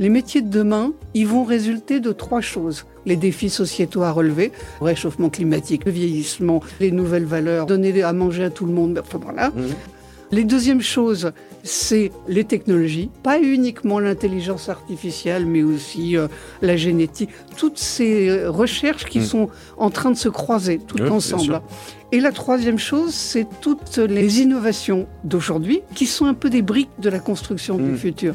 Les métiers de demain, ils vont résulter de trois choses. Les défis sociétaux à relever, le réchauffement climatique, le vieillissement, les nouvelles valeurs, donner à manger à tout le monde, enfin voilà. Mhm. Les deuxièmes choses, c'est les technologies, pas uniquement l'intelligence artificielle, mais aussi euh, la génétique, toutes ces euh, recherches qui Mm. sont en train de se croiser Oui, bien ensemble. Et la troisième chose, c'est toutes les innovations d'aujourd'hui qui sont un peu des briques de la construction du futur.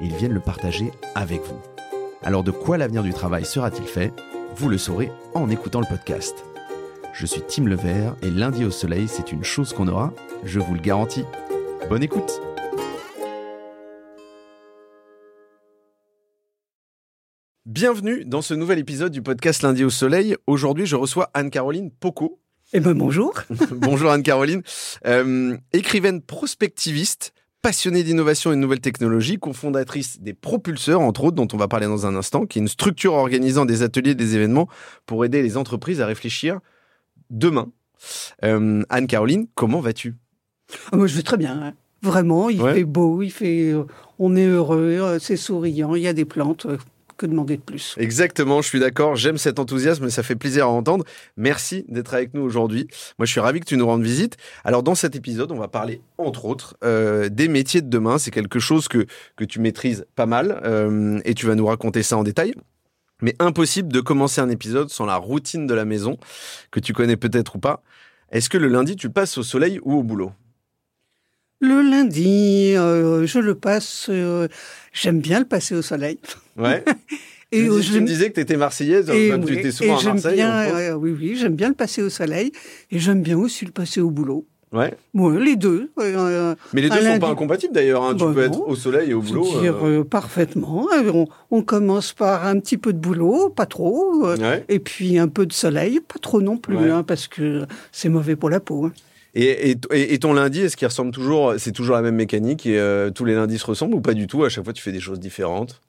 ils viennent le partager avec vous. Alors de quoi l'avenir du travail sera-t-il fait? Vous le saurez en écoutant le podcast. Je suis Tim Levert et lundi au soleil, c'est une chose qu'on aura, je vous le garantis. Bonne écoute Bienvenue dans ce nouvel épisode du podcast Lundi au Soleil. Aujourd'hui, je reçois Anne-Caroline Poco. Eh ben bonjour. Bonjour Anne-Caroline. Euh, écrivaine prospectiviste, passionnée d'innovation et de nouvelles technologies, cofondatrice des Propulseurs, entre autres, dont on va parler dans un instant, qui est une structure organisant des ateliers et des événements pour aider les entreprises à réfléchir demain. Euh, Anne-Caroline, comment vas-tu? Ah, moi, je vais très bien. hein. Vraiment, il Ouais. fait beau, il fait, euh, on est heureux, euh, c'est souriant, il y a des plantes. Demander de plus Exactement, je suis d'accord. J'aime cet enthousiasme, ça fait plaisir à entendre. Merci d'être avec nous aujourd'hui. Moi, je suis ravi que tu nous rendes visite. Alors, dans cet épisode, on va parler, entre autres, euh, des métiers de demain. C'est quelque chose que, que tu maîtrises pas mal euh, et tu vas nous raconter ça en détail. Mais impossible de commencer un épisode sans la routine de la maison, que tu connais peut-être ou pas. Est-ce que le lundi, tu passes au soleil ou au boulot? Le lundi, euh, je le passe. euh, J'aime bien le passer au soleil. Ouais. Et tu, tu me disais que tu étais marseillaise, et tu étais et souvent à Marseille. bien, euh, oui, oui, j'aime bien le passer au soleil et j'aime bien aussi le passer au boulot. Ouais. Ouais, les deux. euh, Mais les deux Un sont lundi- pas incompatibles d'ailleurs. hein. Tu Bah peux non. être au soleil et au boulot. dire, euh, euh, parfaitement. On, on commence par un petit peu de boulot, pas trop, ouais. et puis un peu de soleil, pas trop non plus, Ouais. hein, parce que c'est mauvais pour la peau. hein. Et, et, et- et ton lundi, est-ce qu'il ressemble toujours C'est toujours la même mécanique et euh, tous les lundis se ressemblent ou pas du tout? À chaque fois, tu fais des choses différentes?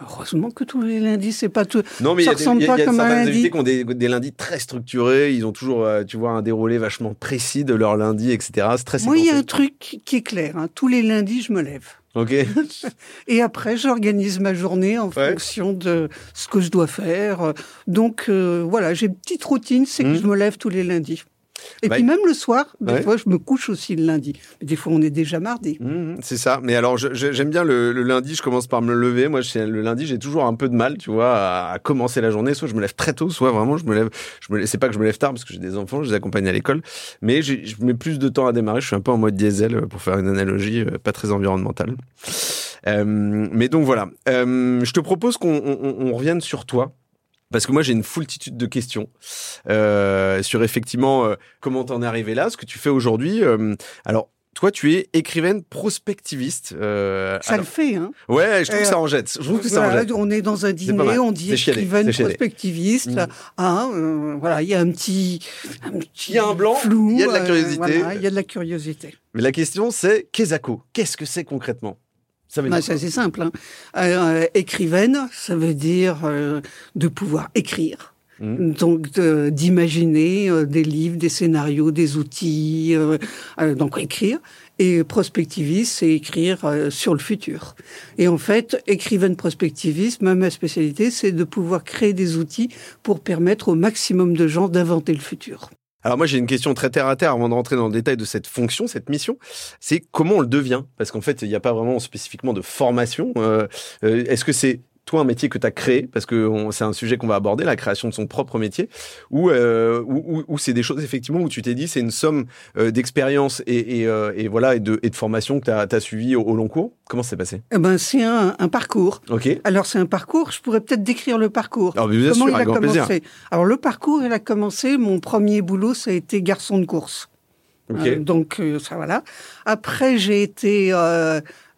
Heureusement que tous les lundis, c'est pas tout. Non, mais Ça a, des, ressemble il y a- pas y a comme un certains lundi. invités qui ont des, des lundis très structurés. Ils ont toujours, euh, tu vois, un déroulé vachement précis de leur lundi, etc. C'est très Moi, il y a un truc qui est clair. hein. Tous les lundis, je me lève. Ok. Et après, j'organise ma journée en Ouais. fonction de ce que je dois faire. Donc, euh, voilà, j'ai une petite routine, c'est que je me lève tous les lundis. Et Bah, puis même le soir, des ouais. fois, je me couche aussi le lundi. Mais des fois, on est déjà mardi. Mhm, c'est ça. Mais alors, j'aime bien le, le lundi. Je commence par me lever. Moi, je- le lundi, j'ai toujours un peu de mal, tu vois, à, à commencer la journée. Soit je me lève très tôt, soit vraiment je me lève. Je me, c'est pas que je me lève tard parce que j'ai des enfants, je les accompagne à l'école. Mais je mets plus de temps à démarrer. Je suis un peu en mode diesel euh, pour faire une analogie euh, pas très environnementale. Euh, mais donc voilà. Euh, je te propose qu'on on- on- on revienne sur toi. Parce que moi, j'ai une foultitude de questions euh, sur effectivement euh, comment t'en es arrivé là, ce que tu fais aujourd'hui. Euh, alors, toi, tu es écrivaine prospectiviste. euh, Ça alors- le fait, hein Ouais, je trouve Euh, que ça en jette. Je trouve que ça en jette. on est dans un dîner, on dit écrivaine prospectiviste. Mm. hein, euh, voilà, il y a un petit, un petit Il y a un blanc, flou, il y a de la curiosité. voilà, il y a de la curiosité. Mais la question, c'est Kesako. Qu'est-ce que c'est concrètement? Ça veut Bah, dire c'est simple. hein. Euh, écrivaine, ça veut dire euh, de pouvoir écrire. Mhm. Donc d'imaginer euh, des livres, des scénarios, des outils, euh, euh, donc écrire. Et prospectiviste, c'est écrire euh, sur le futur. Et en fait, écrivaine prospectiviste, même ma spécialité, c'est de pouvoir créer des outils pour permettre au maximum de gens d'inventer le futur. Alors moi, j'ai une question très terre à terre avant de rentrer dans le détail de cette fonction, cette mission. C'est comment on le devient? Parce qu'en fait, il n'y a pas vraiment spécifiquement de formation. Euh, euh, Est-ce que c'est toi un métier que tu as créé parce que c'est un sujet qu'on va aborder la création de son propre métier ou euh, ou c'est des choses effectivement où tu t'es dit c'est une somme euh, d'expérience et, et, euh, et voilà et de, et de formation que tu as, suivi au, au long cours comment ça s'est passé? Eh ben, c'est un, un parcours. ok Alors c'est un parcours, je pourrais peut-être décrire le parcours. alors bien Comment sûr il a grand commencé? Plaisir Alors le parcours, il a commencé, mon premier boulot, ça a été garçon de course. Ok. Euh, donc ça voilà. Après j'ai été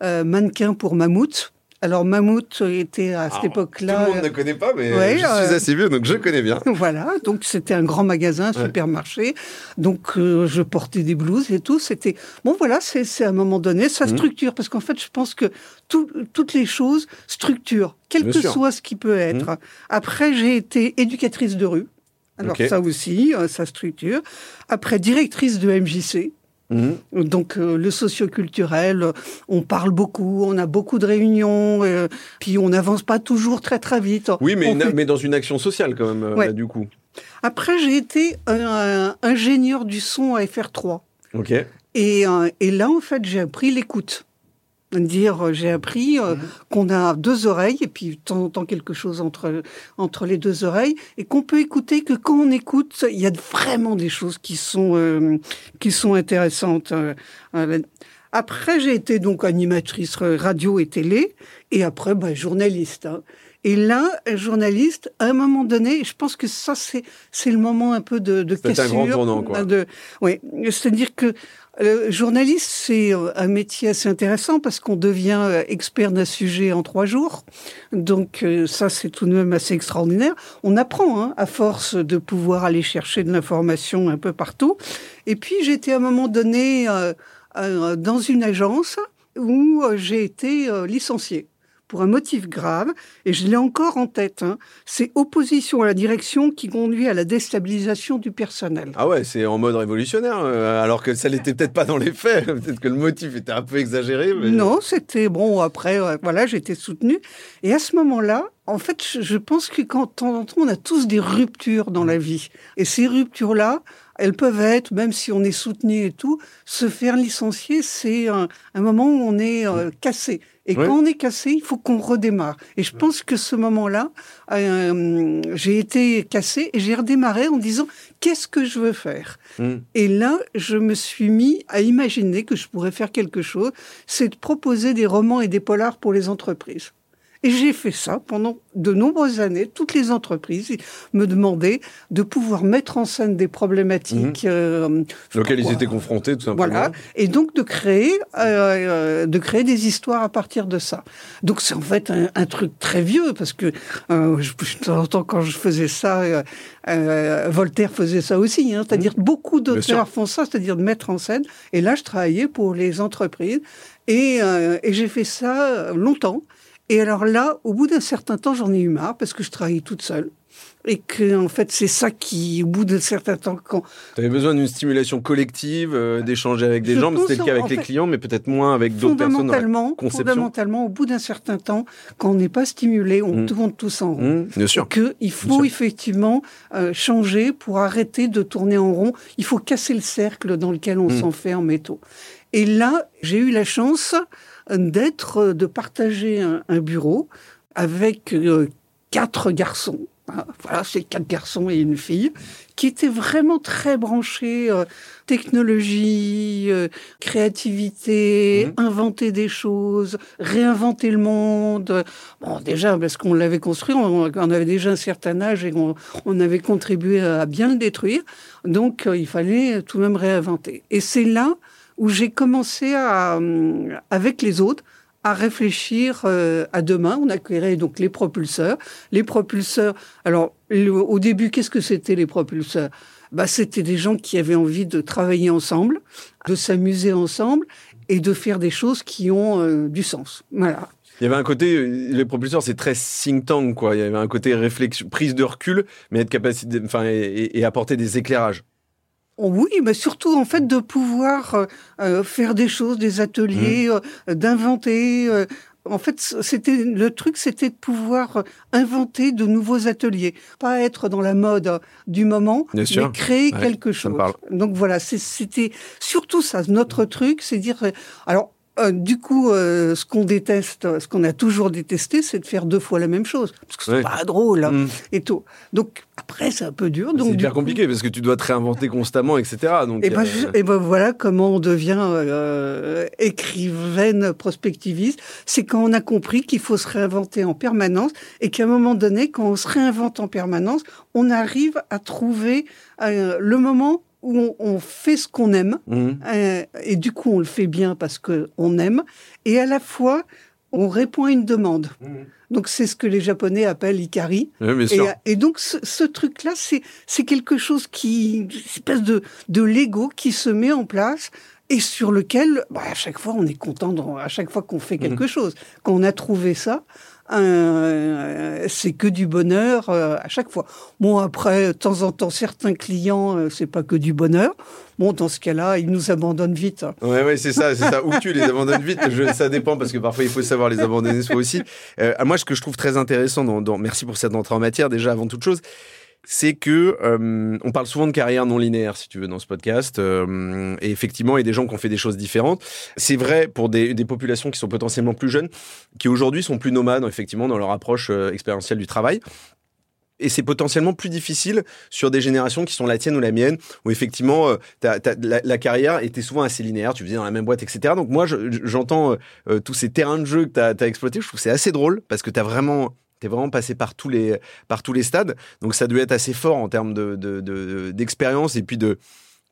mannequin pour Mammouth. Alors Mammouth était à cette époque-là. Tout le monde ne connaît pas, mais Ouais, je suis euh, assez vieux, donc je connais bien. Voilà, donc c'était un grand magasin, un Ouais. supermarché. Donc euh, je portais des blouses et tout. C'était bon, voilà, c'est à un moment donné, ça Mhm. structure parce qu'en fait, je pense que tout- toutes les choses structurent, quel Bien que sûr. Mhm. soit ce qui peut être. Après, j'ai été éducatrice de rue. Alors ça aussi, euh, ça structure. Après, directrice de MJC. Mhm. Donc euh, le socioculturel, on parle beaucoup, on a beaucoup de réunions, euh, puis on n'avance pas toujours très très vite. Oui, mais, On une- fait- mais dans une action sociale quand même, euh, Ouais. là, du coup. Après, j'ai été un, un ingénieur du son à FR3. Ok. Et, et là, en fait, j'ai appris l'écoute. Dire, euh, j'ai appris euh, qu'on a deux oreilles et puis de temps en temps quelque chose entre entre les deux oreilles et qu'on peut écouter que quand on écoute, il y a vraiment des choses qui sont euh, qui sont intéressantes. euh, Après, j'ai été donc animatrice radio et télé et après, bah, journaliste. hein. Et là, journaliste, à un moment donné, je pense que ça, c'est c'est le moment un peu de, de C'était un cassure. grand tournant, quoi. De, oui, c'est-à-dire que le journaliste, c'est euh, un métier assez intéressant parce qu'on devient euh, expert d'un sujet en trois jours. Donc euh, ça, c'est tout de même assez extraordinaire. On apprend hein, à force de pouvoir aller chercher de l'information un peu partout. Et puis j'étais à un moment donné euh, euh, dans une agence où euh, j'ai été euh, licenciée pour un motif grave, et je l'ai encore en tête. hein. C'est opposition à la direction qui conduit à la déstabilisation du personnel. Ah ouais, c'est en mode révolutionnaire, euh, alors que ça l'était peut-être pas dans les faits. Peut-être que le motif était un peu exagéré. Mais... Non, c'était bon. Après, euh, voilà, j'étais soutenue. Et à ce moment-là, en fait, je- je pense que quand de temps en temps, on a tous des ruptures dans la vie. Et ces ruptures-là, elles peuvent être, même si on est soutenu et tout, se faire licencier, c'est un, un moment où on est euh, cassé. Et quand on est cassé, il faut qu'on redémarre. Et je pense que ce moment-là, euh, j'ai été cassé et j'ai redémarré en disant qu'est-ce que je veux faire? Mm. Et là, je me suis mis à imaginer que je pourrais faire quelque chose, c'est de proposer des romans et des polars pour les entreprises. Et j'ai fait ça pendant de nombreuses années. Toutes les entreprises me demandaient de pouvoir mettre en scène des problématiques. euh, Auquel ils étaient confrontés, tout simplement. voilà, et donc de créer, euh, euh, de créer des histoires à partir de ça. Donc c'est en fait un, un truc très vieux parce que euh, je, de temps en temps quand je faisais ça, euh, Voltaire faisait ça aussi. Hein, c'est-à-dire beaucoup Bien sûr. d'auteurs font ça, c'est-à-dire de mettre en scène. Et là, je travaillais pour les entreprises et, euh, et j'ai fait ça longtemps. Et alors là, au bout d'un certain temps, j'en ai eu marre parce que je travaillais toute seule. Et que, en fait, c'est ça qui, au bout d'un certain temps, quand, Tu avais besoin d'une stimulation collective, euh, d'échanger avec des Je gens. C'était le cas avec les clients, mais peut-être moins avec d'autres personnes. dans la fondamentalement, au bout d'un certain temps, quand on n'est pas stimulé, on Mm. tourne tous en rond. Mmh, bien sûr. Que il faut effectivement euh, changer pour arrêter de tourner en rond. Il faut casser le cercle dans lequel on Mm. s'enferme et tout. Et là, j'ai eu la chance d'être, euh, de partager un, un bureau avec euh, quatre garçons. Hein, Voilà, c'est quatre garçons et une fille qui étaient vraiment très branchés euh, technologie, euh, créativité, Mhm. inventer des choses, réinventer le monde. Bon, déjà parce qu'on l'avait construit, on, on avait déjà un certain âge et on, on avait contribué à bien le détruire. Donc, euh, il fallait tout de même réinventer. Et c'est là où j'ai commencé hum, avec les autres, à réfléchir euh, à demain. On a créé donc les propulseurs. Les propulseurs. Alors, au début, qu'est-ce que c'était les propulseurs? Bah, c'était des gens qui avaient envie de travailler ensemble, de s'amuser ensemble et de faire des choses qui ont euh, du sens. Voilà. Il y avait un côté, euh, les propulseurs, c'est très think tank, quoi. Il y avait un côté réflexion, prise de recul, mais être capacité, enfin, et apporter des éclairages. Oui, mais surtout en fait de pouvoir euh, euh, faire des choses, des ateliers, euh, d'inventer. euh, en fait, c'était le truc, c'était de pouvoir euh, inventer de nouveaux ateliers, pas être dans la mode euh, du moment, Bien sûr. mais créer Ouais, quelque chose. Donc voilà, c'était surtout ça. Notre truc, c'est dire. Alors. Euh, du coup, euh, ce qu'on déteste, ce qu'on a toujours détesté, c'est de faire deux fois la même chose, parce que c'est pas drôle hein, Mmh. et tout. Donc après, c'est un peu dur. C'est Donc hyper coup- compliqué parce que tu dois te réinventer constamment, etc. Donc, et ben, euh, je- et ben voilà comment on devient euh, écrivaine prospectiviste. C'est quand on a compris qu'il faut se réinventer en permanence et qu'à un moment donné, quand on se réinvente en permanence, on arrive à trouver euh, le moment où on, on fait ce qu'on aime, Mhm. euh, et du coup on le fait bien parce qu'on aime, et à la fois on répond à une demande. Donc c'est ce que les Japonais appellent ikari. Oui, bien Et, donc ce, ce truc-là, c'est quelque chose qui, une espèce de de Lego qui se met en place et sur lequel, bah, à chaque fois, on est content. à chaque fois qu'on fait quelque Mhm. chose, quand on a trouvé ça, euh, c'est que du bonheur euh, à chaque fois. Bon après, de temps en temps, certains clients, euh, c'est pas que du bonheur. Bon, dans ce cas-là, ils nous abandonnent vite. Ouais, ouais, c'est ça, c'est ça. Ou tu les abandonnes vite, ça dépend parce que parfois il faut savoir les abandonner soi aussi. Euh, moi, ce que je trouve très intéressant, merci pour cette entrée en matière déjà avant toute chose, c'est que euh, on parle souvent de carrière non linéaire, si tu veux, dans ce podcast. euh, et effectivement, il y a des gens qui ont fait des choses différentes. C'est vrai pour des, des populations qui sont potentiellement plus jeunes, qui aujourd'hui sont plus nomades, effectivement, dans leur approche euh, expérientielle du travail. Et c'est potentiellement plus difficile sur des générations qui sont la tienne ou la mienne, où effectivement, euh, la, carrière était souvent assez linéaire, tu faisais dans la même boîte, etc. Donc moi, je- je- j'entends euh, euh, tous ces terrains de jeu que tu as, exploités, je trouve que c'est assez drôle, parce que tu as vraiment... Vraiment passé par tous les par tous les stades, donc ça doit être assez fort en termes de de- d'expérience et puis de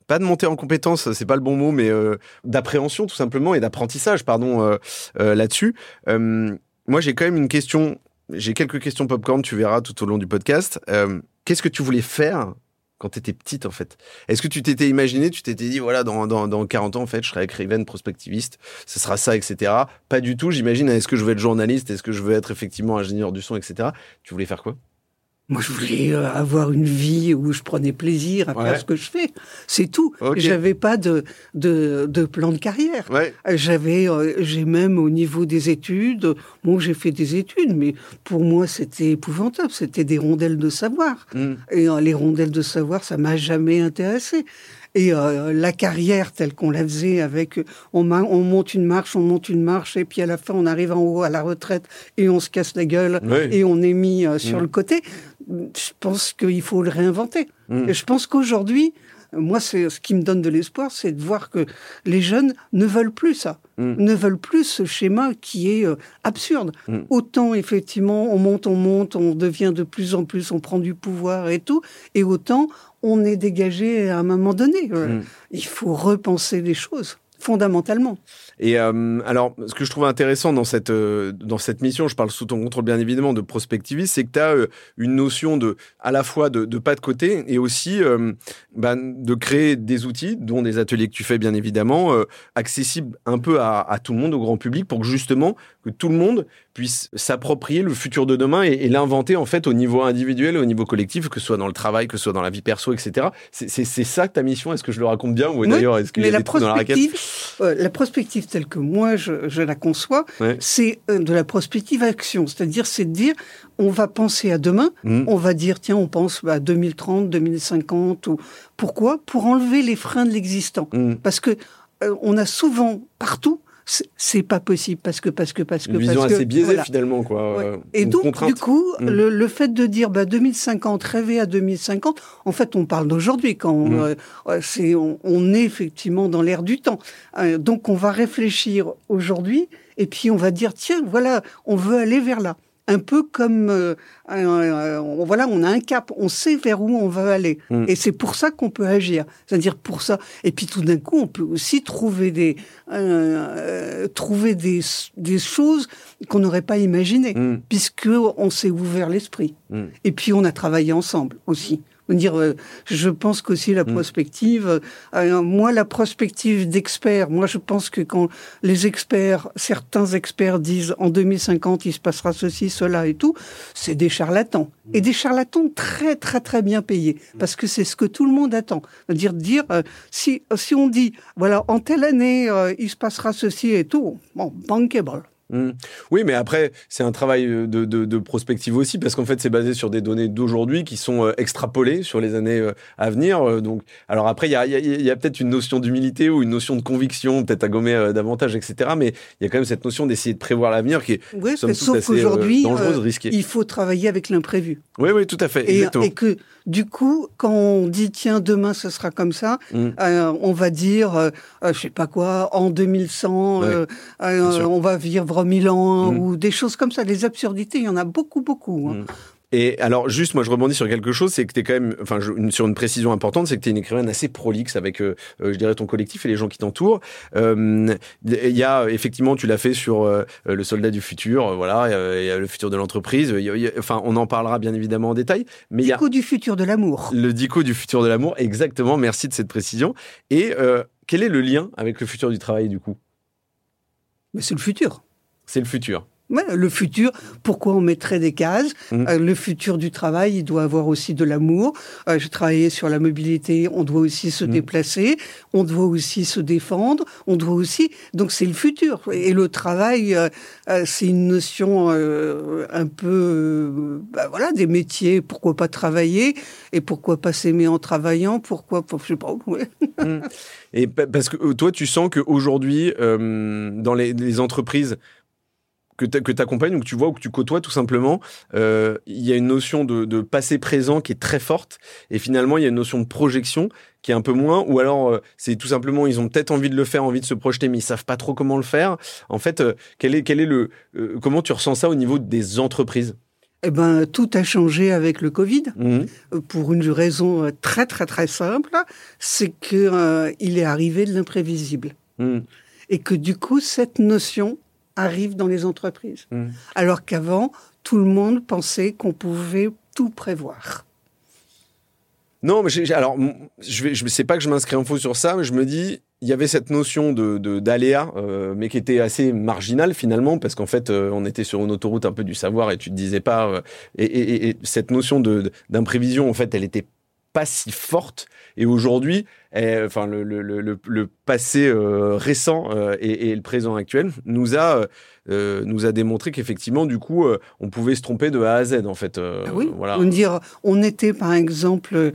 pas de montée en compétence, c'est pas le bon mot, mais euh, d'appréhension tout simplement et d'apprentissage, pardon, euh, euh, là-dessus. Moi, j'ai quand même une question. J'ai quelques questions popcorn, tu verras tout au long du podcast. Qu'est-ce que tu voulais faire quand tu étais petite, en fait Est-ce que tu t'étais imaginé, tu t'étais dit, voilà, dans, dans, dans 40 ans, en fait, je serai écrivaine, prospectiviste, ce sera ça, etc. Pas du tout, j'imagine. Est-ce que je veux être journaliste Est-ce que je veux être effectivement ingénieur du son, etc. Tu voulais faire quoi? Moi, je voulais euh, avoir une vie où je prenais plaisir à Ouais. faire ce que je fais. C'est tout. Ok. J'avais pas de, de, de plan de carrière. Ouais. J'avais, euh, j'ai même au niveau des études, bon, j'ai fait des études, mais pour moi, c'était épouvantable. C'était des rondelles de savoir. Mm. Et euh, les rondelles de savoir, ça m'a jamais intéressé. Et euh, la carrière telle qu'on la faisait avec, on, monte une marche, on monte une marche, et puis à la fin, on arrive en haut à la retraite et on se casse la gueule et on est mis euh, sur Mm. le côté. Je pense qu'il faut le réinventer. Mm. Et je pense qu'aujourd'hui, moi, c'est ce qui me donne de l'espoir, c'est de voir que les jeunes ne veulent plus ça, Mm. ne veulent plus ce schéma qui est euh, absurde. Autant effectivement, on monte, on monte, on devient de plus en plus, on prend du pouvoir et tout, et autant on est dégagé à un moment donné. Euh, Mm. Il faut repenser les choses fondamentalement. Et euh, alors, ce que je trouve intéressant dans cette, euh, dans cette mission, je parle sous ton contrôle bien évidemment de prospectivisme, c'est que tu as une notion de, à la fois de, de pas de côté et aussi ben, de créer des outils, dont des ateliers que tu fais bien évidemment, accessibles un peu à, à tout le monde, au grand public, pour que justement que tout le monde puisse s'approprier le futur de demain et, et l'inventer en fait au niveau individuel au niveau collectif, que ce soit dans le travail, que ce soit dans la vie perso, etc. C'est ça ta mission Est-ce que je le raconte bien ou Oui, d'ailleurs est-ce qu'il y a la des dans la raquette? prospective, euh, la prospective telle que moi je, je la conçois, Ouais. c'est euh, de la prospective action. C'est-à-dire, c'est de dire, on va penser à demain, Mhm. on va dire, tiens, on pense à 2030, 2050. Ou... Pourquoi? Pour enlever les freins de l'existant. Mhm. Parce que euh, on a souvent, partout, c'est- pas possible, parce que, parce que, parce que, Une vision parce que, assez biaisée voilà. finalement quoi. Ouais. euh, Et une donc, contrainte. du coup, Mm. le, le fait de dire bah, 2050, rêver à 2050, en fait, on parle d'aujourd'hui quand on, Mm. euh, euh, c'est, on, on est effectivement dans l'air du temps. Euh, donc, on va réfléchir aujourd'hui et puis on va dire tiens, voilà, on veut aller vers là. Un peu comme, euh, on- voilà, on a un cap, on sait vers où on veut aller. Mm. Et c'est pour ça qu'on peut agir. C'est-à-dire pour ça. Et puis tout d'un coup, on peut aussi trouver des, euh, trouver des, des choses qu'on n'aurait pas imaginées Mm. puisque on s'est ouvert l'esprit. Mm. Et puis on a travaillé ensemble aussi. Dire, euh, je pense qu'aussi la Mm. prospective, euh, moi la prospective d'experts, moi je pense que quand les experts, certains experts disent en 2050 il se passera ceci, cela et tout, c'est des charlatans. Et des charlatans très très très bien payés, parce que c'est ce que tout le monde attend. C'est-à-dire dire, euh, si, si on dit, voilà, en telle année euh, il se passera ceci et tout, bon, bankable. Mm. Oui, mais après, c'est un travail euh, de, de, de prospective aussi, parce qu'en fait, c'est basé sur des données d'aujourd'hui qui sont euh, extrapolées sur les années euh, à venir. donc, alors après, il y a, il y a- il y a peut-être une notion d'humilité ou une notion de conviction, peut-être à gommer davantage, etc. Mais il y a quand même cette notion d'essayer de prévoir l'avenir qui est, Oui, somme toute, assez, euh, il faut travailler avec l'imprévu. Oui, oui, tout à fait, Et, que du coup, quand on dit tiens demain ce sera comme ça, Mm. euh, on va dire euh, je sais pas quoi en 2100, Ouais, euh, bien euh, sûr. on va vivre mille ans Mm. ou des choses comme ça. Des absurdités, il y en a beaucoup beaucoup. hein. Mm. Et alors, juste, moi, je rebondis sur quelque chose, c'est que tu es quand même, enfin, sur une précision importante, c'est que tu es une écrivaine assez prolixe avec, euh, euh, je dirais, ton collectif et les gens qui t'entourent. Il y a, effectivement, tu l'as fait sur le soldat du futur, voilà, y a le futur de l'entreprise. Enfin, on en parlera bien évidemment en détail. Mais il y a du futur de l'amour. Le dico du futur de l'amour, exactement. Merci de cette précision. Et quel est le lien avec le futur du travail, du coup? Mais c'est le futur. C'est le futur le futur, pourquoi on mettrait des cases? Mmh. euh, Le futur du travail, il doit avoir aussi de l'amour. Euh, J'ai travaillé sur la mobilité, on doit aussi se mmh. déplacer, on doit aussi se défendre, on doit aussi... Donc c'est le futur. Et le travail, euh, c'est une notion un peu... Bah, voilà, des métiers, pourquoi pas travailler Et pourquoi pas s'aimer en travaillant? Pourquoi... Je sais pas. Mmh. Et parce que toi, tu sens qu'aujourd'hui, dans les entreprises, que tu accompagnes ou que tu vois ou que tu côtoies tout simplement, euh, il y a une notion de, passé présent qui est très forte et finalement il y a une notion de projection qui est un peu moins ou alors euh, c'est tout simplement ils ont peut-être envie de le faire, envie de se projeter mais ils savent pas trop comment le faire. En fait, euh, quel est quel est le comment tu ressens ça au niveau des entreprises? Eh ben, tout a changé avec le Covid mmh. pour une raison très très très simple, c'est que il est arrivé de l'imprévisible mmh. et que du coup cette notion arrive dans les entreprises. Mmh. Alors qu'avant, tout le monde pensait qu'on pouvait tout prévoir. Non, mais alors, je ne sais pas que je m'inscris en faux sur ça, mais je me dis, il y avait cette notion de d'aléa, euh, mais qui était assez marginale finalement, parce qu'en fait, euh, on était sur une autoroute un peu du savoir et tu te disais pas. Euh, et, et, cette notion d'imprévision, en fait, elle était pas si forte. Et aujourd'hui, eh, enfin le, le, le, le, passé euh, récent euh, et, et, le présent actuel nous a euh, nous a démontré qu'effectivement, du coup, on pouvait se tromper de A à Z, en fait. Ah oui. Voilà. On dire, on était par exemple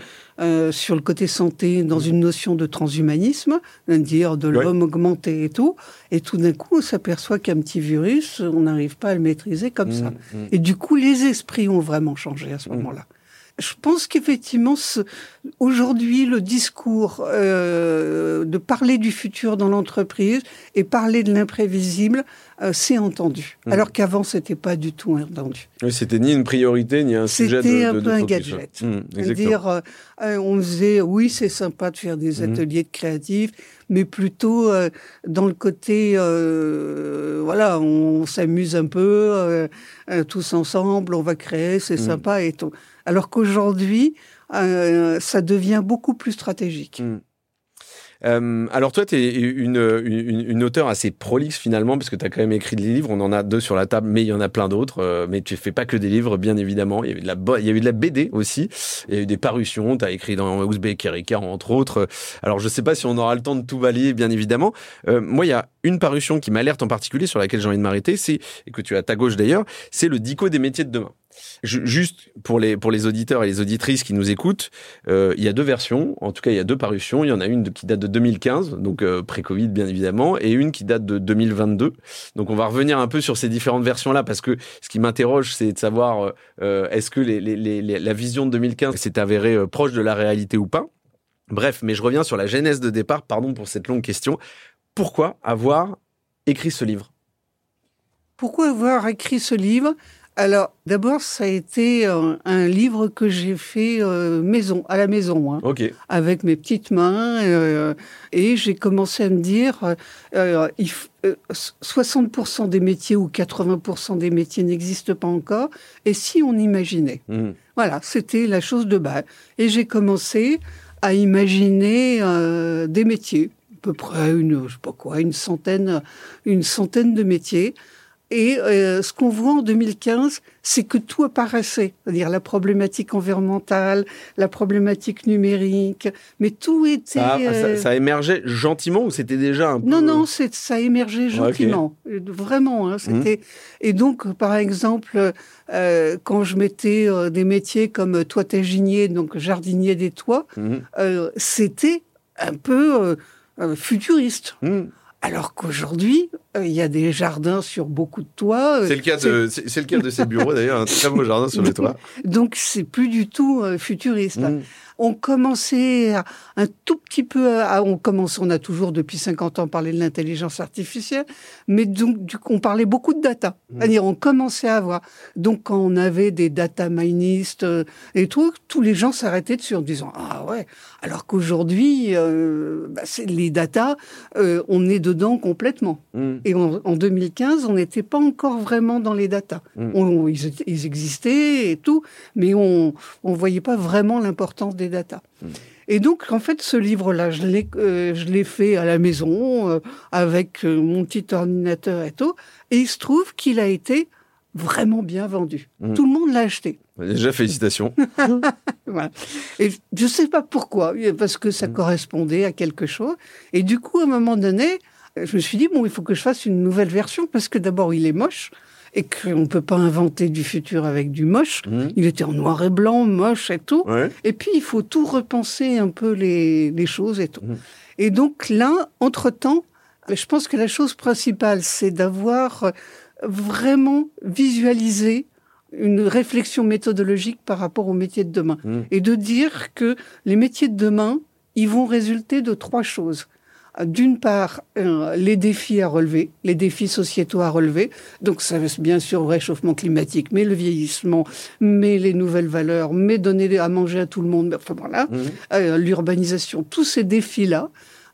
sur le côté santé dans une notion de transhumanisme, dire de l'homme augmenté et tout, et tout d'un coup, on s'aperçoit qu'un petit virus, on n'arrive pas à le maîtriser comme mmh, ça. Mmh. Et du coup, les esprits ont vraiment changé à ce mmh. moment-là. Je pense qu'effectivement, aujourd'hui, le discours euh, de parler du futur dans l'entreprise et parler de l'imprévisible, euh, c'est entendu. Mmh. Alors qu'avant, c'était pas du tout entendu. Oui, c'était ni une priorité ni un sujet de C'était un peu un gadget. Mmh, dire, euh, on disait, oui, c'est sympa de faire des mmh. ateliers de créatifs, mais plutôt dans le côté, voilà, on, s'amuse un peu, tous ensemble, on va créer, c'est sympa et tout. Alors qu'aujourd'hui, euh, ça devient beaucoup plus stratégique. Hmm. Euh, alors toi, tu es une, une, auteure assez prolixe finalement, parce que tu as quand même écrit des livres, on en a deux sur la table, mais il y en a plein d'autres, euh, mais tu fais pas que des livres, bien évidemment, il y, avait de la, il y a eu de la BD aussi, il y a eu des parutions, tu as écrit dans Ouzbek et Ricard, entre autres, alors je sais pas si on aura le temps de tout balayer, bien évidemment. moi, il y a une parution qui m'alerte en particulier, sur laquelle j'ai envie de m'arrêter, c'est, et que tu as à ta gauche d'ailleurs, c'est le Dico des métiers de demain. Juste pour les, pour les auditeurs et les auditrices qui nous écoutent, euh, il y a deux versions, en tout cas il y a deux parutions. Il y en a une qui date de 2015, donc euh, pré-Covid bien évidemment, et une qui date de 2022. Donc on va revenir un peu sur ces différentes versions-là, parce que ce qui m'interroge, c'est de savoir euh, est-ce que la vision de 2015 s'est avérée proche de la réalité ou pas? Bref, mais je reviens sur la genèse de départ, pardon pour cette longue question. Pourquoi avoir écrit ce livre? Pourquoi avoir écrit ce livre? Alors, d'abord, ça a été un, livre que j'ai fait euh, maison, à la maison, hein, avec mes petites mains. Euh, et j'ai commencé à me dire, 60% euh, des métiers ou 80% des métiers n'existent pas encore. Et si on imaginait mmh. Voilà, c'était la chose de base. Et j'ai commencé à imaginer des métiers, à peu près une, je sais pas quoi, une centaine, une centaine de métiers. Et euh, ce qu'on voit en 2015, c'est que tout apparaissait, c'est-à-dire la problématique environnementale, la problématique numérique, mais tout était... Ça, euh, ça, émergeait gentiment ou c'était déjà un peu... Non, non, ça émergeait gentiment, vraiment. Hein, c'était... Mmh. Et donc, par exemple, euh, quand je mettais des métiers comme toitaginier, donc jardinier des toits, mmh. c'était un peu futuriste. Mmh. Alors qu'aujourd'hui, euh, il y a des jardins sur beaucoup de toits. Euh, c'est le cas de, c'est le cas de ces bureaux d'ailleurs, un très beau jardin sur les toits. Donc c'est plus du tout euh, futuriste. Mm. on commençait un tout petit peu à, on commence, on a toujours depuis 50 ans parlé de l'intelligence artificielle, mais donc, du coup, on parlait beaucoup de data. Mmh. C'est-à-dire, on commençait à avoir. Donc, quand on avait des data ministes euh, et tout, tous les gens s'arrêtaient dessus en disant, ah ouais, alors qu'aujourd'hui, euh, bah, les data, euh, on est dedans complètement. Mmh. Et en 2015, on n'était pas encore vraiment dans les data. Mmh. ils, ils, existaient et tout, mais on ne voyait pas vraiment l'importance des data. Et donc, en fait, ce livre-là, je l'ai, euh, je l'ai fait à la maison euh, avec euh, mon petit ordinateur et tout. Et il se trouve qu'il a été vraiment bien vendu. Mmh. Tout le monde l'a acheté. Déjà, félicitations. voilà. Et je ne sais pas pourquoi, parce que ça mmh. correspondait à quelque chose. Et du coup, à un moment donné, je me suis dit, bon, il faut que je fasse une nouvelle version, parce que d'abord, il est moche et qu'on ne peut pas inventer du futur avec du moche. Mmh. Il était en noir et blanc, moche et tout. Et puis, il faut tout repenser un peu les, choses et tout. Mmh. Et donc là, entre-temps, je pense que la chose principale, c'est d'avoir vraiment visualisé une réflexion méthodologique par rapport aux métiers de demain. Mmh. Et de dire que les métiers de demain, ils vont résulter de trois choses d'une part, euh, les défis à relever, les défis sociétaux à relever. Donc, ça bien sûr le réchauffement climatique, mais le vieillissement, mais les nouvelles valeurs, mais donner à manger à tout le monde, enfin voilà, mmh. euh, l'urbanisation, tous ces défis-là.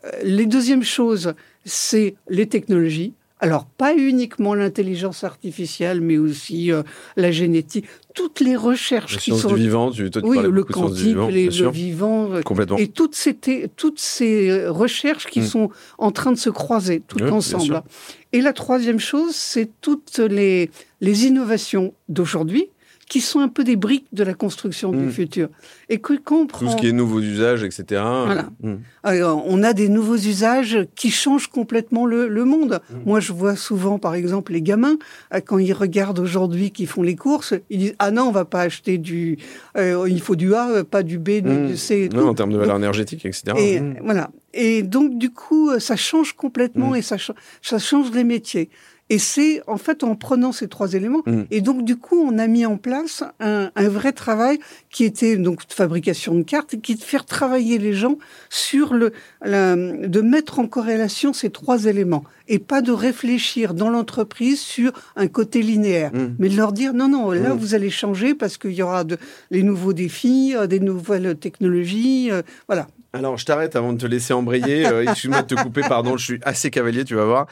Euh, les deuxièmes choses, c'est les technologies. Alors, pas uniquement l'intelligence artificielle, mais aussi euh, la génétique, toutes les recherches qui sont... du vivant, tu, toi, tu oui, le quantique, le vivant, euh, Complètement. et toutes ces, toutes ces recherches qui mm. sont en train de se croiser tout ensemble. Et la troisième chose, c'est toutes les, les innovations d'aujourd'hui, qui sont un peu des briques de la construction du hmm. futur. Et que quand Tout ce qui est nouveaux usages, etc. Voilà. Hmm. on a des nouveaux usages qui changent complètement le, monde. Hmm. Moi, je vois souvent, par exemple, les gamins, euh, quand ils regardent aujourd'hui qu'ils font les courses, ils disent Ah non, on va pas acheter du. Euh, il faut du A, euh, pas du B, du C. en termes de valeur énergétique, etc. Et, Voilà. Et donc, du coup, ça change complètement et ça, ça change les métiers. Et c'est en fait en prenant ces trois éléments. Mm. Et donc du coup, on a mis en place un, un, vrai travail qui était donc de fabrication de cartes, qui est de faire travailler les gens sur le, de mettre en corrélation ces trois éléments et pas de réfléchir dans l'entreprise sur un côté linéaire, mm. mais de leur dire non non là mm. vous allez changer parce qu'il y aura de, les nouveaux défis, euh, des nouvelles technologies, euh, voilà. Alors, je t'arrête avant de te laisser embrayer. Euh, excuse-moi de te couper, pardon, je suis assez cavalier, tu vas voir.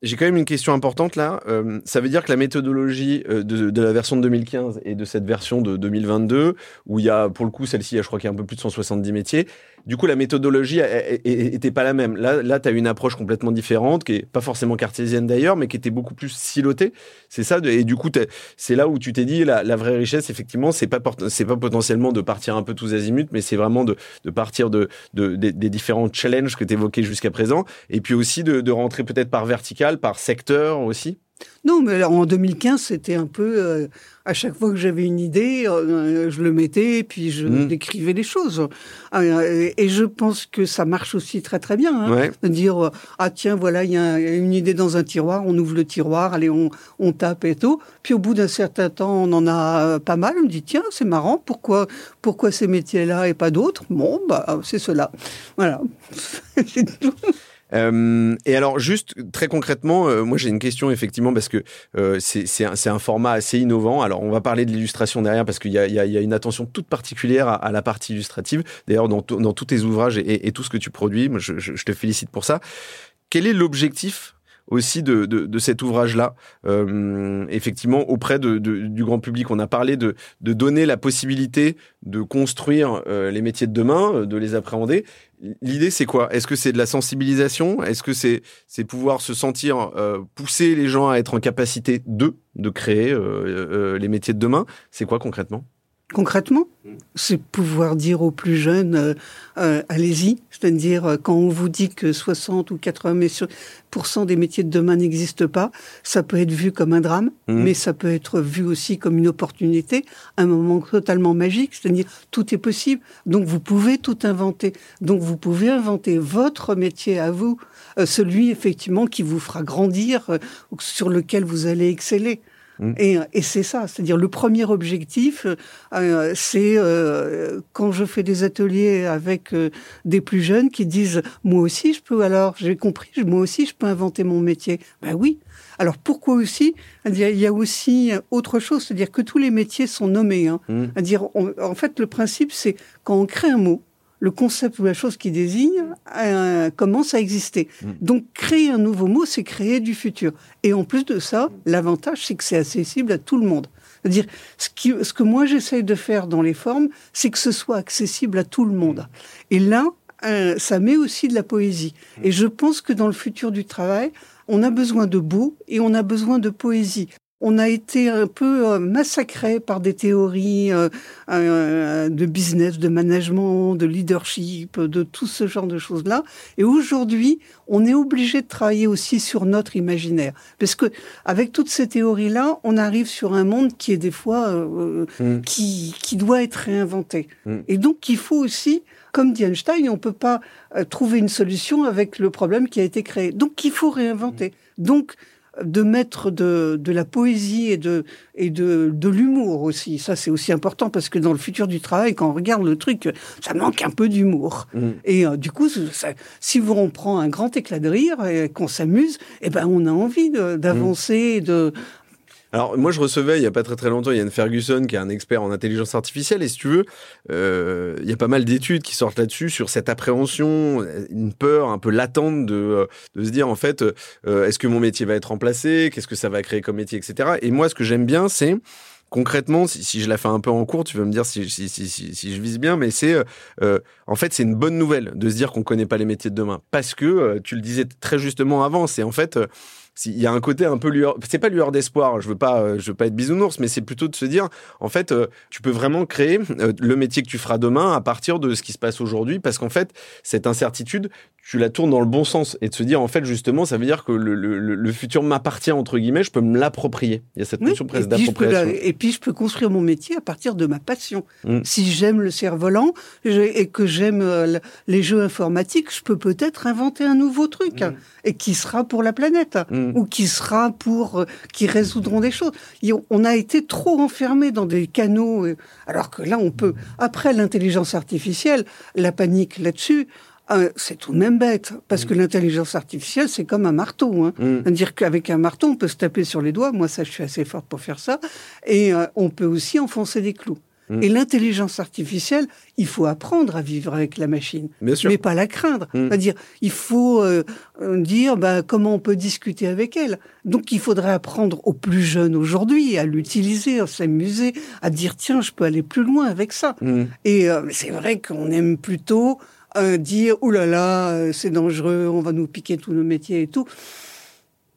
J'ai quand même une question importante là. Euh, ça veut dire que la méthodologie euh, de, de, la version de 2015 et de cette version de 2022, où il y a pour le coup celle-ci, je crois qu'il y a un peu plus de 170 métiers, du coup, la méthodologie était pas la même. Là, là tu as une approche complètement différente, qui est pas forcément cartésienne d'ailleurs, mais qui était beaucoup plus silotée. C'est ça. Et du coup, c'est là où tu t'es dit, la, vraie richesse, effectivement, c'est pas, pas potentiellement de partir un peu tous azimuts, mais c'est vraiment de, de partir de, de des, différents challenges que tu évoquais jusqu'à présent. Et puis aussi de, de rentrer peut-être par vertical, par secteur aussi. Non, mais en 2015, c'était un peu. Euh, à chaque fois que j'avais une idée, euh, je le mettais et puis je mmh. décrivais les choses. Euh, et je pense que ça marche aussi très très bien. Hein, De dire ah tiens voilà il y a une idée dans un tiroir, on ouvre le tiroir, allez on, on tape et tout. Puis au bout d'un certain temps, on en a pas mal. On me dit tiens c'est marrant pourquoi pourquoi ces métiers-là et pas d'autres? Bon bah c'est cela. Voilà. c'est tout. Euh, et alors, juste très concrètement, euh, moi j'ai une question effectivement parce que euh, c'est un, un, format assez innovant. Alors, on va parler de l'illustration derrière parce qu'il y, y, y, a une attention toute particulière à, à la partie illustrative. D'ailleurs, dans, dans, tous tes ouvrages et, et, tout ce que tu produis, moi, je, je, je te félicite pour ça. Quel est l'objectif aussi de, de, de cet ouvrage-là, euh, effectivement, auprès de, du grand public. On a parlé de, donner la possibilité de construire euh, les métiers de demain, de les appréhender. L'idée, c'est quoi? Est-ce que c'est de la sensibilisation? Est-ce que c'est c'est pouvoir se sentir euh, pousser les gens à être en capacité de de créer les métiers de demain? C'est quoi concrètement? Concrètement, c'est pouvoir dire aux plus jeunes, euh, euh, allez-y. C'est-à-dire, euh, quand on vous dit que 60 ou 80% des métiers de demain n'existent pas, ça peut être vu comme un drame, mmh. mais ça peut être vu aussi comme une opportunité, un moment totalement magique. C'est-à-dire, tout est possible. Donc, vous pouvez tout inventer. Donc, vous pouvez inventer votre métier à vous, celui effectivement qui vous fera grandir, sur lequel vous allez exceller. Mm. Et, et c'est ça, c'est-à-dire le premier objectif, euh, c'est euh, quand je fais des ateliers avec euh, des plus jeunes qui disent moi aussi je peux alors, j'ai compris, moi aussi je peux inventer mon métier. Ben oui. Alors pourquoi aussi? Il y a aussi autre chose, c'est-à-dire que tous les métiers sont nommés. Hein. Mm. dire en fait, le principe, c'est quand on crée un mot, le concept ou la chose qui désigne euh, commence à exister. Mm. Donc créer un nouveau mot, c'est créer du futur. Et en plus de ça, l'avantage, c'est que c'est accessible à tout le monde. C'est-à-dire, ce, ce que moi j'essaye de faire dans les formes, c'est que ce soit accessible à tout le monde. Et là, euh, ça met aussi de la poésie. Mm. Et je pense que dans le futur du travail, on a besoin de beau et on a besoin de poésie on a été un peu euh, massacré par des théories euh, euh, de business, de management, de leadership, de tout ce genre de choses-là. Et aujourd'hui, on est obligé de travailler aussi sur notre imaginaire, parce que avec toutes ces théories-là, on arrive sur un monde qui est des fois mm. qui, qui doit être réinventé. Mm. Et donc, il faut aussi comme dit Einstein, on ne peut pas trouver une solution avec le problème qui a été créé. Donc, il faut réinventer. Mm. Donc, de mettre de, la poésie et de, et de, de l'humour aussi. Ça, c'est aussi important parce que dans le futur du travail, quand on regarde le truc, ça manque un peu d'humour. Mm. Et euh, du coup, si vous on prend un grand éclat de rire et qu'on s'amuse, eh ben, on a envie d'avancer, de, alors moi je recevais il y a pas très très longtemps Yann Ferguson qui est un expert en intelligence artificielle et si tu veux euh, il y a pas mal d'études qui sortent là-dessus sur cette appréhension, une peur un peu latente de, euh, de se dire en fait euh, est-ce que mon métier va être remplacé, qu'est-ce que ça va créer comme métier etc. Et moi ce que j'aime bien c'est concrètement, si, je la fais un peu en cours, tu vas me dire si, si, si, si je vise bien, mais c'est euh, en fait c'est une bonne nouvelle de se dire qu'on connaît pas les métiers de demain parce que tu le disais très justement avant, c'est en fait il y a un côté un peu lueur, c'est pas lueur d'espoir, je veux pas, euh, je veux pas être bisounours, mais c'est plutôt de se dire, en fait, euh, tu peux vraiment créer euh, le métier que tu feras demain à partir de ce qui se passe aujourd'hui, parce qu'en fait, cette incertitude, tu la tournes dans le bon sens et de se dire en fait justement ça veut dire que le, le, le futur m'appartient entre guillemets je peux me l'approprier il y a cette notion presque d'appropriation et puis je peux construire mon métier à partir de ma passion mm. si j'aime le cerf-volant et que j'aime les jeux informatiques je peux peut-être inventer un nouveau truc mm. et qui sera pour la planète mm. Ou qui sera pour euh, qui résoudront des choses on a été trop enfermé dans des canaux euh, alors que là on peut après l'intelligence artificielle la panique là-dessus ah, c'est tout de même bête, parce que mm. l'intelligence artificielle, c'est comme un marteau. Hein. Mm. Dire qu'avec un marteau, on peut se taper sur les doigts. Moi, ça, je suis assez forte pour faire ça. Et euh, on peut aussi enfoncer des clous. Mm. Et l'intelligence artificielle, il faut apprendre à vivre avec la machine, mais pas la craindre. C'est-à-dire, il faut euh, euh, dire bah, comment on peut discuter avec elle. Donc, il faudrait apprendre aux plus jeunes aujourd'hui à l'utiliser, à s'amuser, à dire tiens, je peux aller plus loin avec ça. Et c'est vrai qu'on aime plutôt dire « oulala, là là, euh, c'est dangereux, on va nous piquer tous nos métiers et tout ».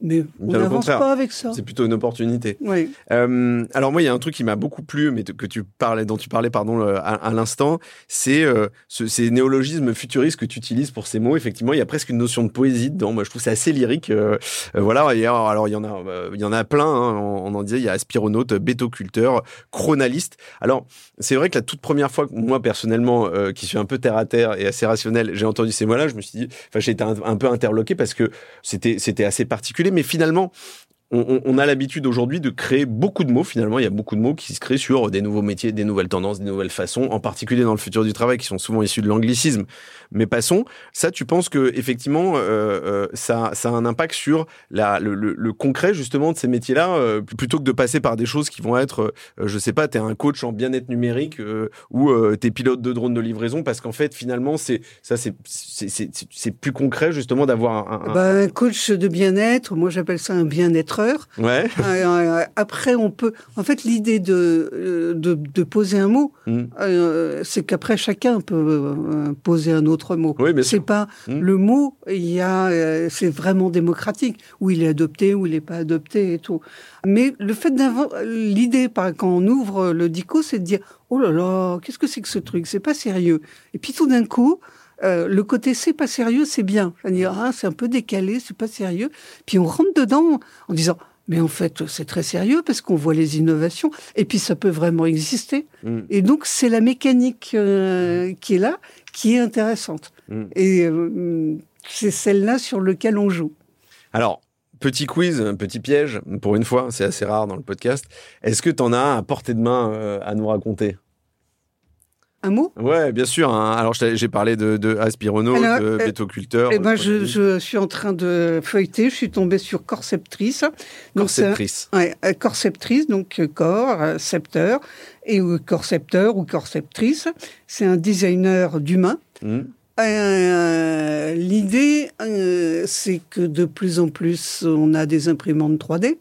Mais on n'avance pas avec ça. C'est plutôt une opportunité. Oui. Euh, alors moi, il y a un truc qui m'a beaucoup plu, mais que tu parlais, dont tu parlais pardon à, l'instant, c'est euh, ce, ces néologismes futuristes que tu utilises pour ces mots. Effectivement, il y a presque une notion de poésie dedans. Moi, je trouve c'est assez lyrique. Euh, voilà. alors, il y en a, il y en a plein. Hein, on, en disait, il y a aspironaute, bétoculteur, chronaliste. Alors, c'est vrai que la toute première fois, moi personnellement, qui suis un peu terre à terre et assez rationnel, j'ai entendu ces mots-là, je me suis dit, enfin, j'ai été un, un peu interloqué parce que c'était c'était assez particulier mais finalement, on, a l'habitude aujourd'hui de créer beaucoup de mots. Finalement, il y a beaucoup de mots qui se créent sur des nouveaux métiers, des nouvelles tendances, des nouvelles façons, en particulier dans le futur du travail, qui sont souvent issus de l'anglicisme. Mais passons. Ça, tu penses que effectivement, euh, euh, ça, a un impact sur le, concret justement de ces métiers-là, euh, plutôt que de passer par des choses qui vont être, je sais pas, t'es un coach en bien-être numérique ou t'es pilote de drone de livraison, parce qu'en fait, finalement, c'est ça, c'est c'est plus concret justement d'avoir un, un... Bah, un coach de bien-être. Moi, j'appelle ça un bien-être Ouais. Euh, après, on peut. En fait, l'idée de, euh, de, poser un mot, mm. euh, c'est qu'après chacun peut poser un autre mot. Oui, mais c'est pas mm. le mot. Il y a, c'est vraiment démocratique où il est adopté, où il n'est pas adopté et tout. Mais le fait l'idée quand on ouvre le dico, c'est de dire oh là là, qu'est-ce que c'est que ce truc? C'est pas sérieux. Et puis tout d'un coup. Le côté c'est pas sérieux, c'est bien. C'est-à-dire, ah, c'est un peu décalé, c'est pas sérieux. Puis on rentre dedans en disant, mais en fait, c'est très sérieux parce qu'on voit les innovations et puis ça peut vraiment exister. Mm. Et donc, c'est la mécanique euh, qui est là qui est intéressante. Mm. Et euh, c'est celle-là sur laquelle on joue. Alors, petit quiz, un petit piège, pour une fois, c'est assez rare dans le podcast. Est-ce que tu en as à portée de main euh, à nous raconter? Un mot? Ouais, bien sûr. Hein. Alors, j'ai parlé de, de Aspirono, de euh, Bétoculteur. Eh ben, je, je, suis en train de feuilleter. Je suis tombé sur Corceptrice. Corceptrice. Ouais, euh, Corceptrice, donc euh, corps, scepteur, et ou corcepteur ou corceptrice. C'est un designer d'humains. Mmh. L'idée, c'est que de plus en plus, on a des imprimantes 3D.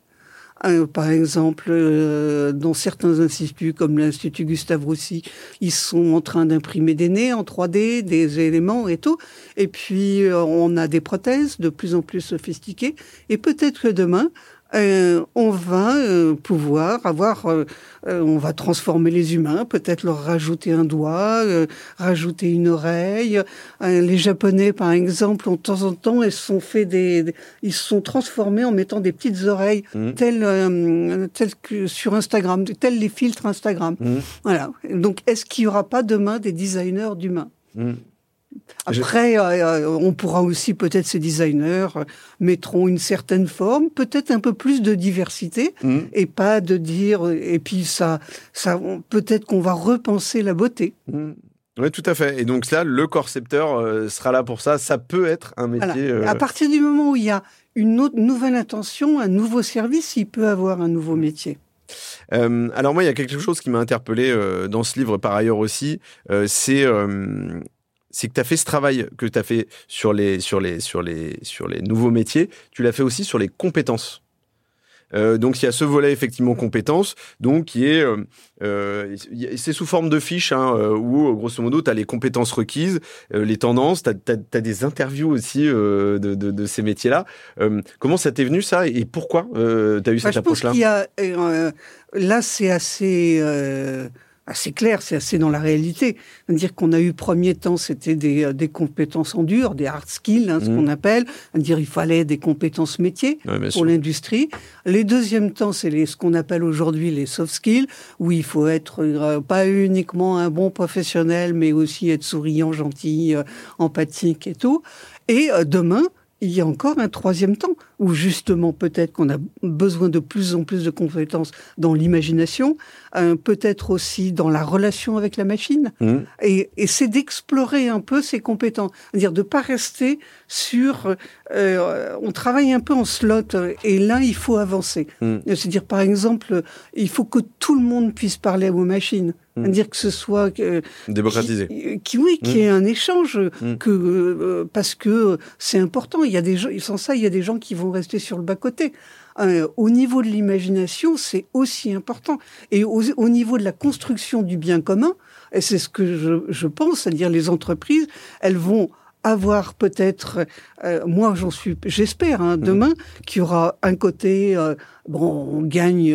Euh, par exemple, euh, dans certains instituts, comme l'Institut Gustave Roussy, ils sont en train d'imprimer des nez en 3D, des éléments et tout. Et puis, euh, on a des prothèses de plus en plus sophistiquées. Et peut-être que demain, euh, on va euh, pouvoir avoir, euh, on va transformer les humains, peut-être leur rajouter un doigt, rajouter une oreille. les Japonais, par exemple, de temps en temps, ils sont fait des, ils sont transformés en mettant des petites oreilles, mmh. telles, telles que sur Instagram, telles les filtres Instagram. Mmh. Voilà. Donc, est-ce qu'il y aura pas demain des designers d'humains? Mmh. Après, euh, euh, on pourra aussi, peut-être ces designers euh, mettront une certaine forme, peut-être un peu plus de diversité, mmh. et pas de dire, et puis ça, ça peut-être qu'on va repenser la beauté. Mmh. Oui, tout à fait. Et donc là, le corcepteur sera là pour ça. Ça peut être un métier. À partir du moment où il y a une autre, nouvelle intention, un nouveau service, il peut avoir un nouveau métier. alors moi, il y a quelque chose qui m'a interpellé dans ce livre par ailleurs aussi, c'est c'est que tu as fait ce travail que tu as fait sur les, sur, les, sur, les, sur les nouveaux métiers, tu l'as fait aussi sur les compétences. Euh, donc il y a ce volet effectivement compétences, donc qui est euh, euh c'est sous forme de fiches hein, où grosso modo tu as les compétences requises, les tendances, tu as, des interviews aussi de, de, de, ces métiers-là. comment ça t'est venu ça et pourquoi tu as eu cette approche-là? Là c'est assez assez clair, c'est assez dans la réalité. dire qu'on a eu premier temps, c'était des, euh, des, compétences en dur, des hard skills, hein, ce mmh. qu'on appelle. dire il fallait des compétences métiers pour l'industrie. Les deuxièmes temps, c'est ce qu'on appelle aujourd'hui les soft skills, où il faut être euh, pas uniquement un bon professionnel, mais aussi être souriant, gentil, euh, empathique et tout. Et demain, il y a encore un troisième temps où justement peut-être qu'on a besoin de plus en plus de compétences dans l'imagination, euh, peut-être aussi dans la relation avec la machine. Mmh. Et, et c'est d'explorer un peu ces compétences, c'est-à-dire de pas rester sur. Euh, on travaille un peu en slot et là il faut avancer. Mmh. C'est-à-dire par exemple, il faut que tout le monde puisse parler aux machines. Mmh. dire que ce soit démocratisé, qui, oui, qui ait un échange, que euh, parce que c'est important. Il y a des gens, sans ça, il y a des gens qui vont rester sur le bas-côté. Euh, au niveau de l'imagination, c'est aussi important. Et au, niveau de la construction du bien commun, et c'est ce que je, pense, c'est-à-dire les entreprises, elles vont avoir peut-être, euh, moi j'en suis, j'espère hein, mmh. demain qu'il y aura un côté, euh, bon, on gagne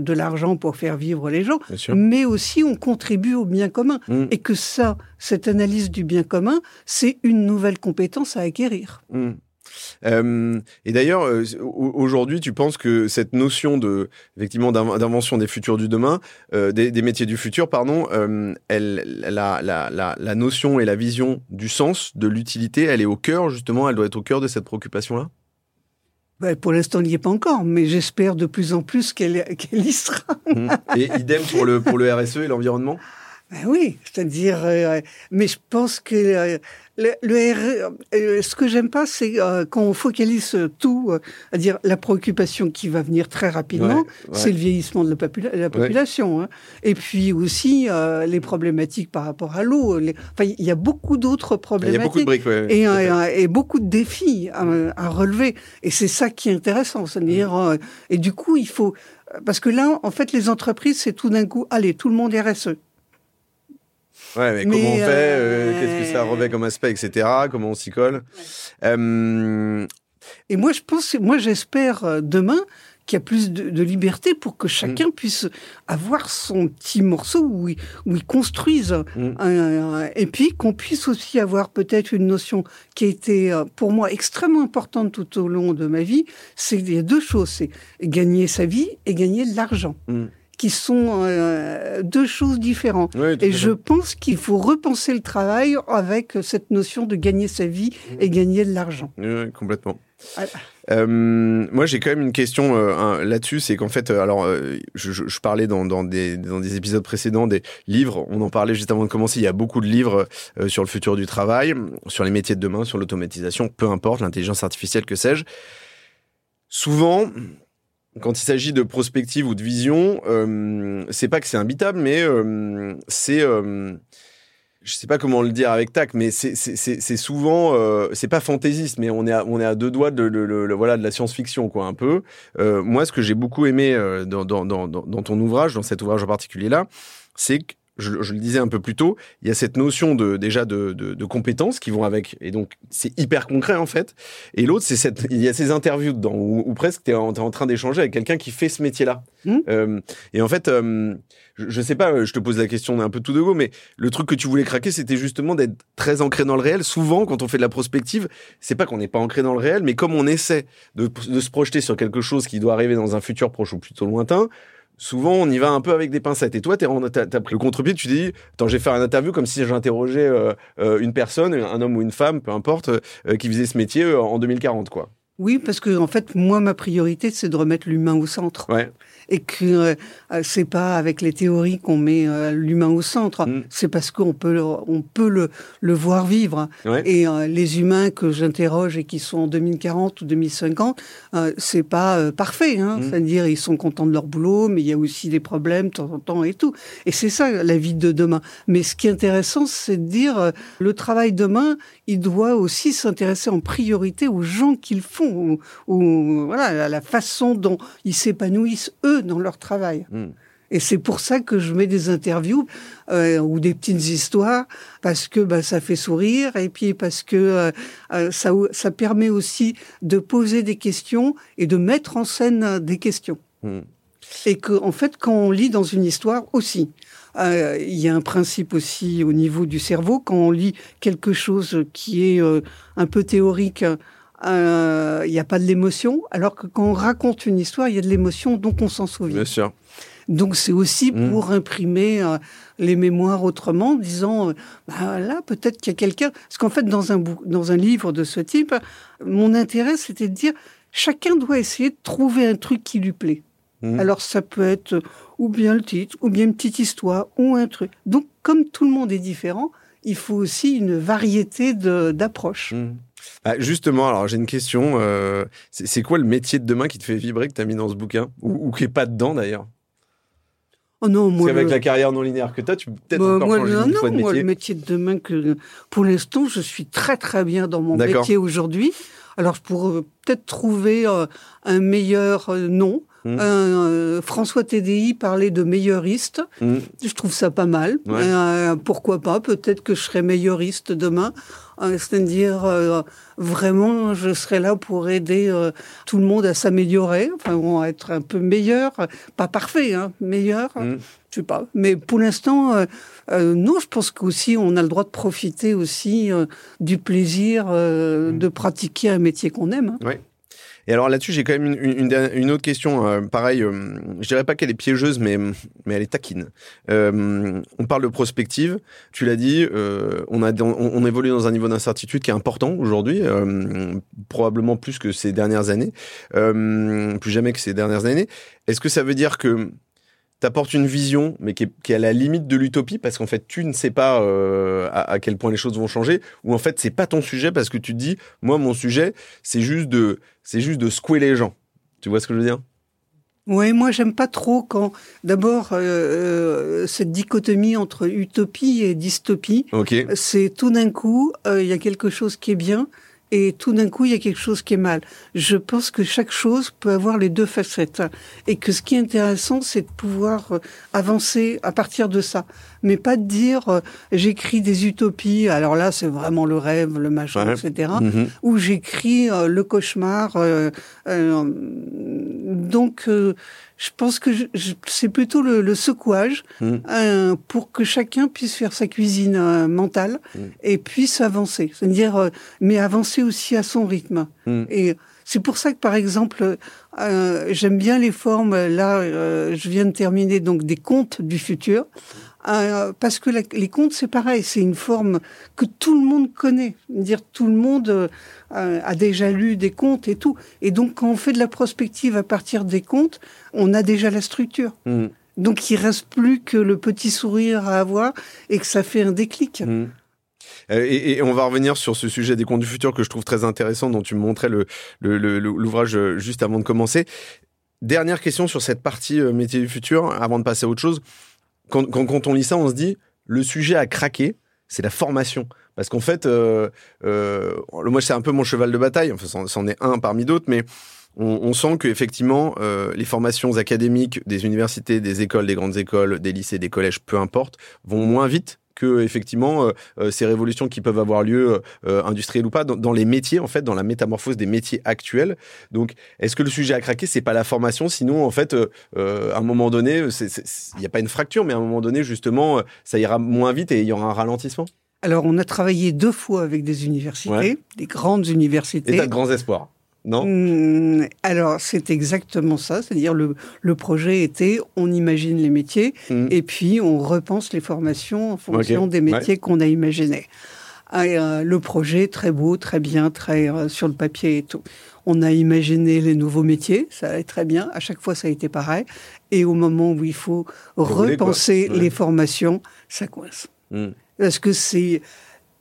de l'argent pour faire vivre les gens, mais aussi on contribue au bien commun mmh. et que ça, cette analyse du bien commun, c'est une nouvelle compétence à acquérir. Mmh. Euh, et d'ailleurs, euh, aujourd'hui, tu penses que cette notion de, effectivement, d'invention des futurs du demain, euh, des, métiers du futur, pardon, elle, la, la, la, notion et la vision du sens, de l'utilité, elle est au cœur, justement, elle doit être au cœur de cette préoccupation-là? Ben, pour l'instant, il n'y est pas encore, mais j'espère de plus en plus qu'elle y sera. Mmh. Et idem pour le, pour le RSE et l'environnement? Ben oui, c'est-à-dire, mais je pense que le, le euh, ce que j'aime pas, c'est euh, quand on focalise tout, euh, à dire la préoccupation qui va venir très rapidement, c'est le vieillissement de la, la population, hein. et puis aussi les problématiques par rapport à l'eau. Enfin, il y a beaucoup d'autres problématiques. Il y a beaucoup de briques, et, et, beaucoup de défis à, relever. Et c'est ça qui est intéressant, c'est-à-dire, mm. et du coup, il faut parce que là, en fait, les entreprises, c'est tout d'un coup, allez, tout le monde RSE. Ouais, mais, comment on fait euh, Qu'est-ce que ça revêt comme aspect, etc. Comment on s'y colle euh, Et moi, je pense, moi, j'espère euh, demain qu'il y a plus de, liberté pour que chacun mm. puisse avoir son petit morceau où il, où il construise. Mm. et puis qu'on puisse aussi avoir peut-être une notion qui a été pour moi extrêmement importante tout au long de ma vie. C'est il y a deux choses, c'est gagner sa vie et gagner de l'argent. Mm qui sont euh, deux choses différentes. et je pense qu'il faut repenser le travail avec cette notion de gagner sa vie et gagner de l'argent. Oui, complètement. Euh, moi, j'ai quand même une question euh, là-dessus, c'est qu'en fait, alors, je, je, parlais dans, dans, des, dans des épisodes précédents des livres, on en parlait juste avant de commencer, il y a beaucoup de livres sur le futur du travail, sur les métiers de demain, sur l'automatisation, peu importe, l'intelligence artificielle, que sais-je. Souvent, quand il s'agit de prospective ou de vision, euh, c'est pas que c'est imbitable, mais euh, c'est, euh, je sais pas comment le dire avec tact, mais c'est souvent, euh, c'est pas fantaisiste, mais on est à, on est à deux doigts de, de, de voilà de la science-fiction quoi un peu. Euh, moi, ce que j'ai beaucoup aimé euh, dans, dans, dans, dans ton ouvrage, dans cet ouvrage en particulier là, c'est que je, le disais un peu plus tôt, il y a cette notion de déjà de, de, compétences qui vont avec, et donc c'est hyper concret en fait. Et l'autre, c'est cette, il y a ces interviews dedans où, presque tu es, en, train d'échanger avec quelqu'un qui fait ce métier-là. Mmh. Euh, et en fait, euh, je, sais pas, je te pose la question un peu tout de go, mais le truc que tu voulais craquer, c'était justement d'être très ancré dans le réel. Souvent, quand on fait de la prospective, c'est pas qu'on n'est pas ancré dans le réel, mais comme on essaie de, de se projeter sur quelque chose qui doit arriver dans un futur proche ou plutôt lointain, souvent on y va un peu avec des pincettes. Et toi, tu as, pris le contre-pied, tu dis, attends, j'ai fait un interview comme si j'interrogeais euh, euh, une personne, un homme ou une femme, peu importe, euh, qui faisait ce métier en 2040, quoi. Oui, parce que en fait, moi, ma priorité, c'est de remettre l'humain au centre. Ouais et que euh, c'est pas avec les théories qu'on met euh, l'humain au centre. Mm. C'est parce qu'on peut, on peut le, le voir vivre. Et euh, les humains que j'interroge et qui sont en 2040 ou 2050, c'est pas parfait. Hein. Mm. C'est-à-dire ils sont contents de leur boulot, mais il y a aussi des problèmes de temps en temps et tout. Et c'est ça la vie de demain. Mais ce qui est intéressant, c'est de dire le travail demain, il doit aussi s'intéresser en priorité aux gens qu'ils font, ou, voilà, la façon dont ils s'épanouissent eux dans leur travail. Hmm. Et c'est pour ça que je mets des interviews euh, ou des petites histoires, parce que bah, ça fait sourire, et puis parce que euh, euh, ça, ça permet aussi de poser des questions et de mettre en scène des questions. Hmm. Et que, en fait, quand on lit dans une histoire aussi, il y a un principe aussi au niveau du cerveau, quand on lit quelque chose qui est un peu théorique, il n'y a pas de l'émotion, alors que quand on raconte une histoire, il y a de l'émotion, donc on s'en souvient. Bien sûr. Donc c'est aussi mmh. pour imprimer euh, les mémoires autrement, disant, euh, bah, là peut-être qu'il y a quelqu'un. Parce qu'en fait, dans un, dans un livre de ce type, mon intérêt c'était de dire, chacun doit essayer de trouver un truc qui lui plaît. Mmh. Alors ça peut être ou bien le titre, ou bien une petite histoire, ou un truc. Donc comme tout le monde est différent, il faut aussi une variété d'approches. Mmh. Bah, justement, alors j'ai une question. Euh, c'est quoi le métier de demain qui te fait vibrer, que tu as mis dans ce bouquin? Ou, qui n'est pas dedans d'ailleurs? Oh non, moi. Parce la carrière non linéaire que tu as, tu peux peut-être bah, encore changer une fois de métier. Moi, le métier de demain, que pour l'instant, je suis très très bien dans mon métier aujourd'hui. Alors, je pourrais peut-être trouver euh, un meilleur euh, nom. Mmh. François TDI parlait de meilleuriste. Mmh. Je trouve ça pas mal. pourquoi pas Peut-être que je serai meilleuriste demain. Euh, c'est-à-dire euh, vraiment, je serai là pour aider euh, tout le monde à s'améliorer, enfin, à être un peu meilleur, pas parfait, hein, meilleur. Mm. Je sais pas. Mais pour l'instant, non, je pense qu'aussi on a le droit de profiter aussi du plaisir mm. de pratiquer un métier qu'on aime. Hein. Et alors là-dessus, j'ai quand même une, une, autre question. Euh, pareil, euh, je dirais pas qu'elle est piégeuse, mais, mais elle est taquine. Euh, on parle de prospective. Tu l'as dit, euh, on, a, on, évolue dans un niveau d'incertitude qui est important aujourd'hui, probablement plus que ces dernières années, plus jamais que ces dernières années. Est-ce que ça veut dire que t'apportes une vision, mais qui est, à la limite de l'utopie, parce qu'en fait, tu ne sais pas euh, à, quel point les choses vont changer, ou en fait, c'est pas ton sujet, parce que tu te dis, moi, mon sujet, c'est juste de, c'est juste de secouer les gens. Tu vois ce que je veux dire? Oui, moi j'aime pas trop quand d'abord euh, euh, cette dichotomie entre utopie et dystopie. C'est tout d'un coup il y a quelque chose qui est bien et tout d'un coup, il y a quelque chose qui est mal. Je pense que chaque chose peut avoir les deux facettes et que ce qui est intéressant, c'est de pouvoir euh, avancer à partir de ça, mais pas de dire euh, j'écris des utopies. Alors là, c'est vraiment le rêve, le machin, etc. Mm-hmm. Ou j'écris euh, le cauchemar Donc, euh, je pense que c'est plutôt le, secouage euh, pour que chacun puisse faire sa cuisine mentale mmh. et puisse avancer. C'est-à-dire, mais avancer aussi à son rythme. Mmh. Et c'est pour ça que, par exemple, j'aime bien les formes. Là, je viens de terminer donc des contes du futur. Euh, parce que les contes, c'est pareil, c'est une forme que tout le monde connaît. Dire tout le monde euh, a déjà lu des contes et tout. Et donc, quand on fait de la prospective à partir des contes, on a déjà la structure. Mm. Donc, il reste plus que le petit sourire à avoir et que ça fait un déclic. Mm. Euh, et, on va revenir sur ce sujet des contes du futur que je trouve très intéressant, dont tu me montrais l'ouvrage juste avant de commencer. Dernière question sur cette partie métier du futur, avant de passer à autre chose quand, quand, on lit ça, on se dit, le sujet à craquer, c'est la formation. Parce qu'en fait, euh, euh, moi, c'est un peu mon cheval de bataille. Enfin, c'en est un parmi d'autres, mais on, on sent qu'effectivement, euh, les formations académiques des universités, des écoles, des grandes écoles, des lycées, des collèges, peu importe, vont moins vite que effectivement euh, euh, ces révolutions qui peuvent avoir lieu euh, industrielles ou pas dans, les métiers en fait dans la métamorphose des métiers actuels. Donc est-ce que le sujet à craquer c'est pas la formation. Sinon en fait à un moment donné il n'y a pas une fracture mais à un moment donné justement ça ira moins vite et il y aura un ralentissement. Alors on a travaillé deux fois avec des universités des grandes universités. Et de grands espoirs non mmh, Alors, c'est exactement ça. C'est-à-dire, le, le projet était, on imagine les métiers mmh. et puis on repense les formations en fonction des métiers qu'on a imaginés. Ah, euh, le projet, très beau, très bien, très euh, sur le papier et tout. On a imaginé les nouveaux métiers, ça allait très bien. À chaque fois, ça a été pareil. Et au moment où il faut repenser les formations, ça coince. Mmh. Parce que c'est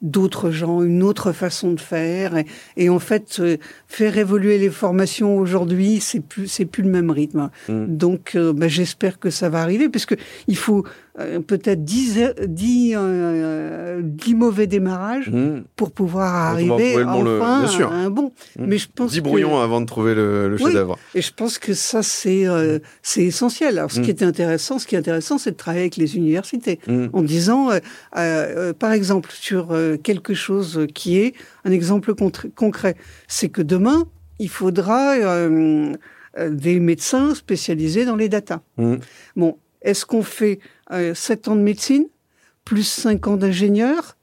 d'autres gens, une autre façon de faire. Et, en fait, euh, faire évoluer les formations aujourd'hui, c'est plus, c'est plus le même rythme. Mm. Donc, euh, bah, j'espère que ça va arriver, puisque il faut euh, peut-être 10, 10, euh, mauvais démarrages mmh. pour pouvoir arriver enfin à un bon. Mmh. Mais je pense 10 brouillons avant de trouver le, le chef-d'œuvre. Et je pense que ça, c'est euh, c'est essentiel. Alors, ce qui mmh. est intéressant, ce qui est intéressant, c'est de travailler avec les universités en disant, par exemple, sur quelque chose qui est un exemple concret, c'est que demain, il faudra des médecins spécialisés dans les datas. Bon, est-ce qu'on fait 7 euh, ans de médecine, plus 5 ans d'ingénieur,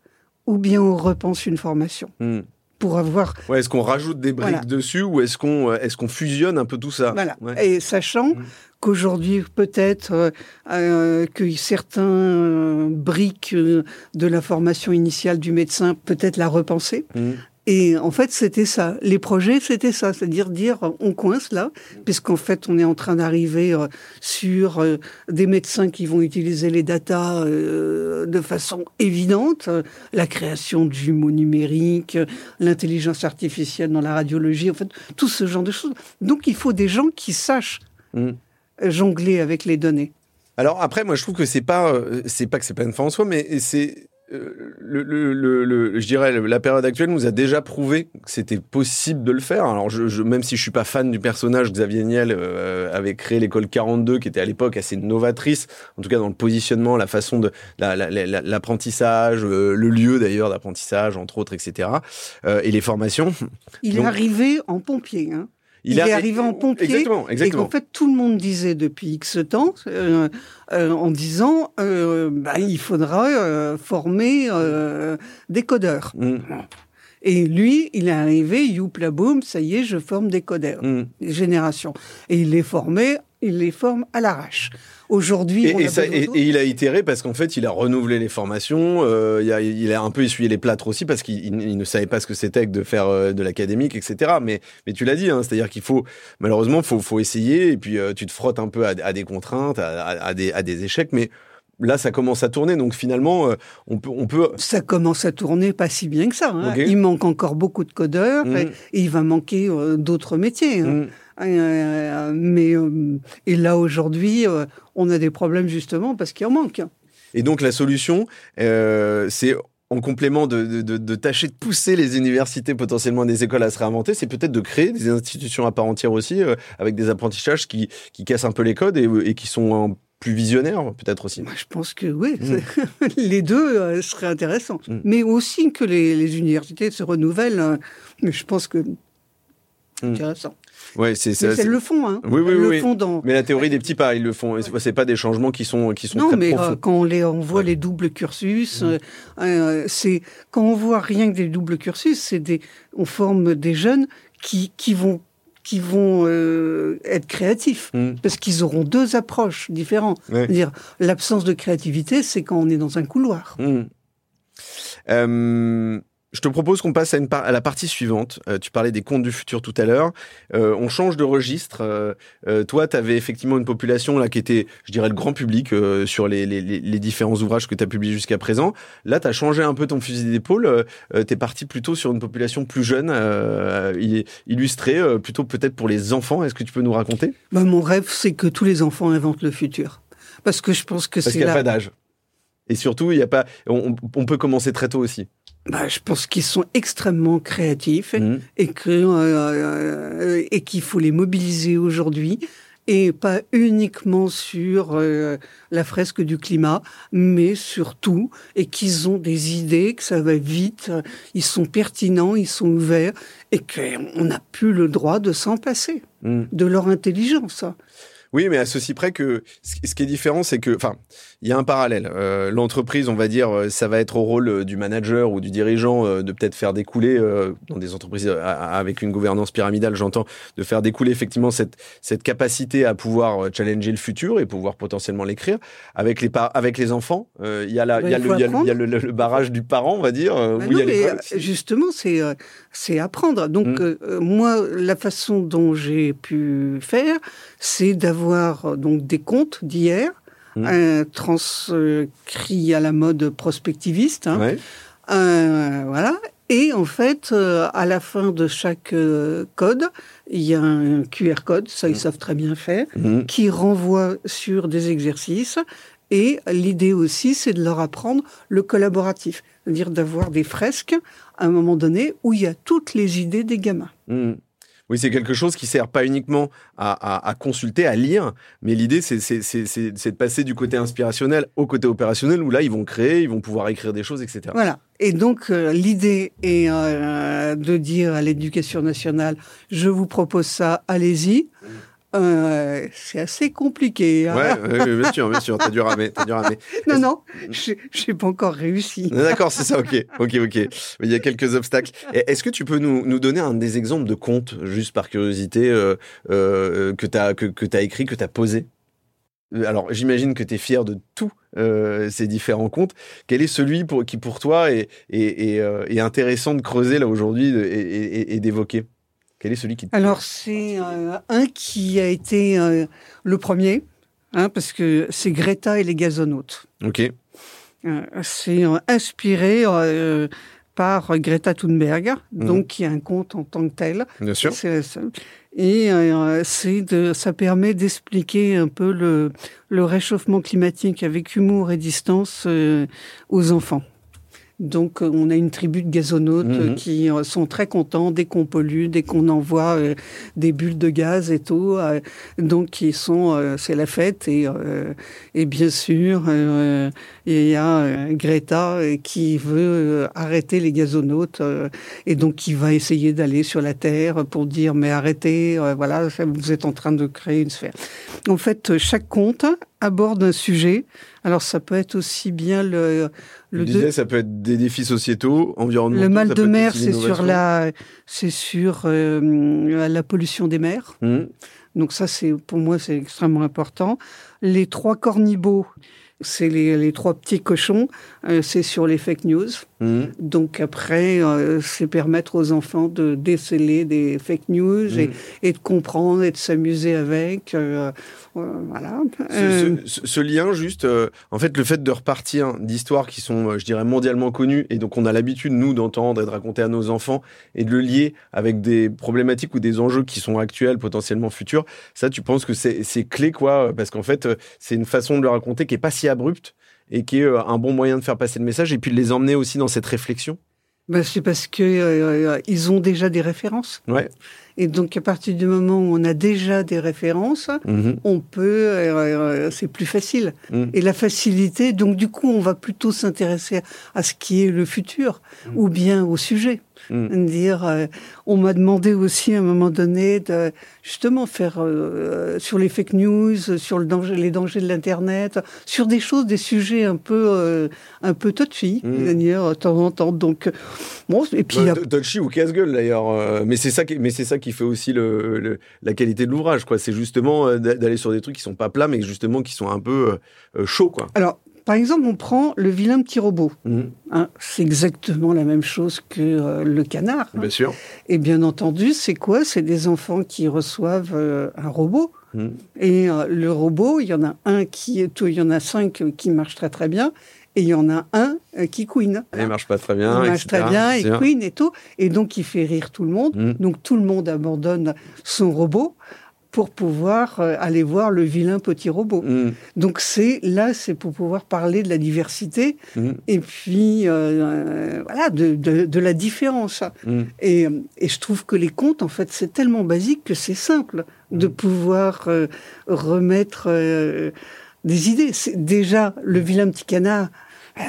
ou bien on repense une formation hmm. pour avoir. Ouais, est-ce qu'on rajoute des briques dessus ou est-ce qu'on euh, est-ce qu'on fusionne un peu tout ça? Voilà. Et sachant hmm. qu'aujourd'hui peut-être euh, que certains briques de la formation initiale du médecin peut-être la repenser. Hmm. Et en fait, c'était ça. Les projets, c'était ça. C'est-à-dire dire, on coince là, puisqu'en fait, on est en train d'arriver euh, sur euh, des médecins qui vont utiliser les datas euh, de façon évidente. La création de jumeaux numériques, l'intelligence artificielle dans la radiologie, en fait, tout ce genre de choses. Donc, il faut des gens qui sachent mmh. jongler avec les données. Alors après, moi, je trouve que c'est pas, c'est pas que c'est pas une fin en soi, mais c'est le, le, le, je dirais, la période actuelle nous a déjà prouvé que c'était possible de le faire. Alors, je, même si je suis pas fan du personnage, Xavier Niel euh, avait créé l'école 42, qui était à l'époque assez novatrice, en tout cas dans le positionnement, la façon de l'apprentissage, euh, le lieu d'ailleurs d'apprentissage, entre autres, etc. Euh, et les formations. Il est arrivé en pompier. Hein. Il, est arrivé en pompier. Exactement, exactement. Et qu'en fait, tout le monde disait depuis X temps, euh, euh, en disant, euh, bah, il faudra euh, former euh, des codeurs. Mm. Et lui, il est arrivé, youpla boum, ça y est, je forme des codeurs, mm. des générations. Et il les formait, il les forme à l'arrache. Aujourd'hui, et, et, il a itéré parce qu'en fait, il a renouvelé les formations. Euh, il, a, il, a, un peu essuyé les plâtres aussi parce qu'il ne savait pas ce que c'était que de faire euh, de l'académique, etc. Mais, mais tu l'as dit, hein, c'est-à-dire qu'il faut malheureusement, faut, faut essayer et puis euh, tu te frottes un peu à, à des contraintes, à, à, des, à des échecs, mais là, ça commence à tourner. Donc finalement, euh, on peut, on peut. Ça commence à tourner pas si bien que ça. Hein. Il manque encore beaucoup de codeurs mmh. et, il va manquer d'autres métiers. Hein. Mmh. Euh, mais euh, et là aujourd'hui, euh, on a des problèmes justement parce qu'il en manque. Et donc la solution, c'est en complément de, tâcher de pousser les universités, potentiellement des écoles à se réinventer, c'est peut-être de créer des institutions à part entière aussi, avec des apprentissages qui, qui cassent un peu les codes et, qui sont plus visionnaires, peut-être aussi. je pense que oui, mm. les deux seraient intéressants. Mm. Mais aussi que les, universités se renouvellent. je pense que c'est mm. intéressant. Ouais, c'est ça. c'est c'est- le fond, hein. Oui, oui, Elles le oui. font dans. Mais la théorie des petits pas, ils le font. C'est pas des changements qui sont qui sont Non, très mais profonds. euh, quand on, les, on voit Ouais. les doubles cursus, euh, euh, c'est quand on voit rien que des doubles cursus, c'est des, on forme des jeunes qui, qui vont qui vont euh, être créatifs Mm. parce qu'ils auront deux approches différentes. Ouais. C'est-à-dire l'absence de créativité, c'est quand on est dans un couloir. Hmm. Je te propose qu'on passe à, une par- à la partie suivante. Euh, tu parlais des contes du futur tout à l'heure. Euh, on change de registre. Euh, euh, toi, tu avais effectivement une population là qui était, je dirais, le grand public euh, sur les, les- les- différents ouvrages que tu as publiés jusqu'à présent. Là, tu as changé un peu ton fusil d'épaule. Euh, tu es parti plutôt sur une population plus jeune, euh, il- illustrée, euh, plutôt peut-être pour les enfants. Est-ce que tu peux nous raconter? Ben, mon rêve, c'est que tous les enfants inventent le futur. Parce que je pense que Parce c'est qu'il n'y a là. pas d'âge. Et surtout, il y a pas. On, on peut commencer très tôt aussi. Ben, je pense qu'ils sont extrêmement créatifs. Mhm. et que euh, euh, et qu'il faut les mobiliser aujourd'hui et pas uniquement sur euh, la fresque du climat, mais surtout et qu'ils ont des idées, que ça va vite, ils sont pertinents, ils sont ouverts et qu'on n'a plus le droit de s'en passer Mhm. de leur intelligence. Oui, mais à ceci près que ce qui est différent, c'est que, enfin, il y a un parallèle. Euh, L'entreprise, on va dire, euh, ça va être au rôle euh, du manager ou du dirigeant euh, de peut-être faire découler, euh, dans des entreprises avec une gouvernance pyramidale, j'entends, de faire découler effectivement cette, cette capacité à pouvoir challenger le futur et pouvoir potentiellement l'écrire. Avec les, avec les enfants, il y a, la, il y a, il le, faut il y a le- il y a apprendre. le, le- le barrage du parent, on va dire, où il y a non, mais justement, c'est apprendre. Donc Mm. euh, euh, moi, la façon dont j'ai pu faire, c'est d'avoir euh, donc des contes d'hier, Mm. euh, transcrits à la mode prospectiviste, hein, Ouais. euh, voilà. Et en fait, euh, à la fin de chaque euh, code, il y a un QR code, ça ils Mm. savent très bien faire, Mhm. qui renvoie sur des exercices. Et l'idée aussi, c'est de leur apprendre le collaboratif, c'est-à-dire d'avoir des fresques à un moment donné où il y a toutes les idées des gamins. Oui, c'est quelque chose qui sert pas uniquement à, à- à consulter, à lire, mais l'idée, c'est de passer du côté inspirationnel au côté opérationnel, où là, ils vont créer, ils vont pouvoir écrire des choses, etc. Voilà. Et donc, euh, l'idée est euh, de dire à l'éducation nationale, je vous propose ça, allez-y. Euh, c'est assez compliqué. hein. Ouais, bien sûr, bien sûr, t'as dû ramer, t'as dû ramer. Non, non, je n'ai pas encore réussi. D'accord, c'est ça, ok, ok, ok. Il y a quelques obstacles. Est-ce que tu peux nous, nous donner un des exemples de contes, juste par curiosité, euh, euh, que tu as que, que t'as écrit, que tu as posé Alors, j'imagine que tu es fier de tous euh, ces différents contes. Quel est celui pour, qui, pour toi, est, est, est, est intéressant de creuser là aujourd'hui et d'évoquer? Quel est celui qui te... Alors, c'est euh, un qui a été euh, le premier, hein, parce que c'est Greta et les gazonautes. Ok. Euh, c'est inspiré par Greta Thunberg, Mhm. donc qui a un conte en tant que tel. Bien sûr. Et euh, de, ça permet d'expliquer un peu le, le réchauffement climatique avec humour et distance euh, aux enfants. Donc, euh, on a une tribu de gazonautes Mhm. euh, qui euh, sont très contents dès qu'on pollue, dès qu'on envoie euh, des bulles de gaz et tout. euh, donc, qui sont, euh, c'est la fête. Et, euh, et bien sûr, il y a Greta qui veut arrêter les gazonautes et donc qui va essayer d'aller sur la Terre pour dire mais arrêtez, voilà, vous êtes en train de créer une sphère. En fait, chaque conte aborde un sujet. Alors, ça peut être aussi bien le le, disais, de- ça peut être des défis sociétaux, environnementaux. le mal de mer, c'est sur la, c'est sur euh, la pollution des mers. Mhm. Donc ça, c'est pour moi, c'est extrêmement important. Les trois cornibaux, c'est les, les trois petits cochons, euh, c'est sur les fake news. Mhm. Donc après, euh, c'est permettre aux enfants de déceler des fake news et, Mhm. et de comprendre et de s'amuser avec. euh, euh, voilà. Ce, ce- ce- ce lien, juste, en fait, le fait de repartir d'histoires qui sont, je dirais, mondialement connues, et donc on a l'habitude, nous, d'entendre et de raconter à nos enfants, et de le lier avec des problématiques ou des enjeux qui sont actuels, potentiellement futurs, ça, tu penses que c'est clé, quoi, parce qu'en fait, c'est une façon de le raconter qui est pas si abrupte, et qui est euh, un bon moyen de faire passer le message, et puis de les emmener aussi dans cette réflexion. ben, c'est parce que euh, ils ont déjà des références. Ouais. Et donc à partir du moment où on a déjà des références, Mhm. on peut, euh, euh, c'est plus facile. Mm. Et la facilité, donc du coup, on va plutôt s'intéresser à ce qui est le futur Mm. ou bien au sujet. Mm. Dire, euh, on m'a demandé aussi à un moment donné de justement faire euh, sur les fake news, sur le danger, les dangers de l'internet, sur des choses, des sujets un peu euh, un peu touchy, mm. dire de temps en temps. Donc bon, et puis bah, touchy ou casse-gueule d'ailleurs. mais c'est ça, qui, mais c'est ça qui fait aussi le, la qualité de l'ouvrage, quoi. C'est justement d'aller sur des trucs qui sont pas plats, mais justement qui sont un peu chauds, quoi. Alors par exemple, on prend le vilain petit robot. Mhm. Hein, c'est exactement la même chose que euh, le canard. Bien sûr. Et bien entendu, c'est quoi? C'est des enfants qui reçoivent euh, un robot. Mhm. Et euh, le robot, il y en a un qui est il y en a cinq qui marchent très très bien. Et il y en a un qui couine. Il marche pas très bien. Il marche très bien, il couine et tout. Et donc, il fait rire tout le monde. Mhm. Donc, tout le monde abandonne son robot pour pouvoir euh, aller voir le vilain petit robot. Mm. Donc c'est là, c'est pour pouvoir parler de la diversité mm. et puis euh, euh, voilà de, de, la différence. Mm. Et, et, je trouve que les contes, en fait, c'est tellement basique que c'est simple de pouvoir remettre des idées. C'est déjà le vilain petit canard.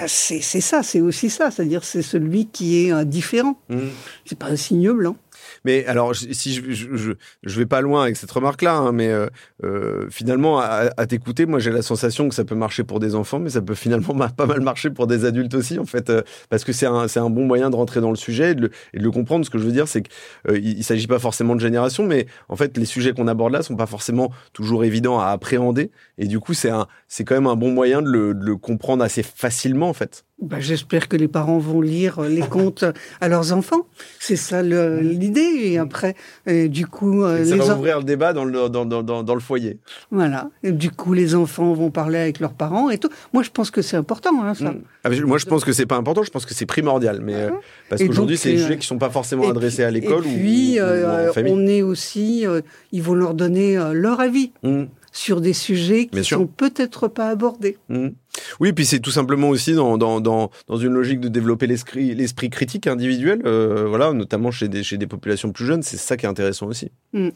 C'est ça, c'est aussi ça, c'est-à-dire c'est celui qui est différent. C'est pas un signe blanc. Mais alors, si je, je, je, vais pas loin avec cette remarque-là, hein, mais euh, euh, finalement, à, t'écouter, moi, j'ai la sensation que ça peut marcher pour des enfants, mais ça peut finalement pas mal marcher pour des adultes aussi, en fait, euh, parce que c'est un, un, bon moyen de rentrer dans le sujet et de le, comprendre. Ce que je veux dire, c'est qu'il ne s'agit pas forcément de génération, mais en fait, les sujets qu'on aborde là sont pas forcément toujours évidents à appréhender, et du coup, c'est c'est quand même un bon moyen de le, de le comprendre assez facilement, en fait. Bah, j'espère que les parents vont lire les contes à leurs enfants. C'est ça l'idée. Et après, du coup... Euh, ça va ouvrir le débat dans le, dans, dans, dans, le foyer. Voilà. Et du coup, les enfants vont parler avec leurs parents et tout. Moi, je pense que c'est important, hein, ça. Mm. Ah, moi, je pense que c'est pas important. Je pense que c'est primordial. Mais, euh, parce qu'aujourd'hui, c'est des sujets qui sont pas forcément adressés à l'école ou, puis, euh, on est aussi... ils vont leur donner leur avis. Mm. sur des sujets qui ne sont peut-être pas abordés. Mm. Oui, puis c'est tout simplement aussi dans, dans, dans, dans une logique de développer l'esprit, l'esprit critique individuel, euh, voilà, notamment chez des, chez des populations plus jeunes, c'est ça qui est intéressant aussi. Mm.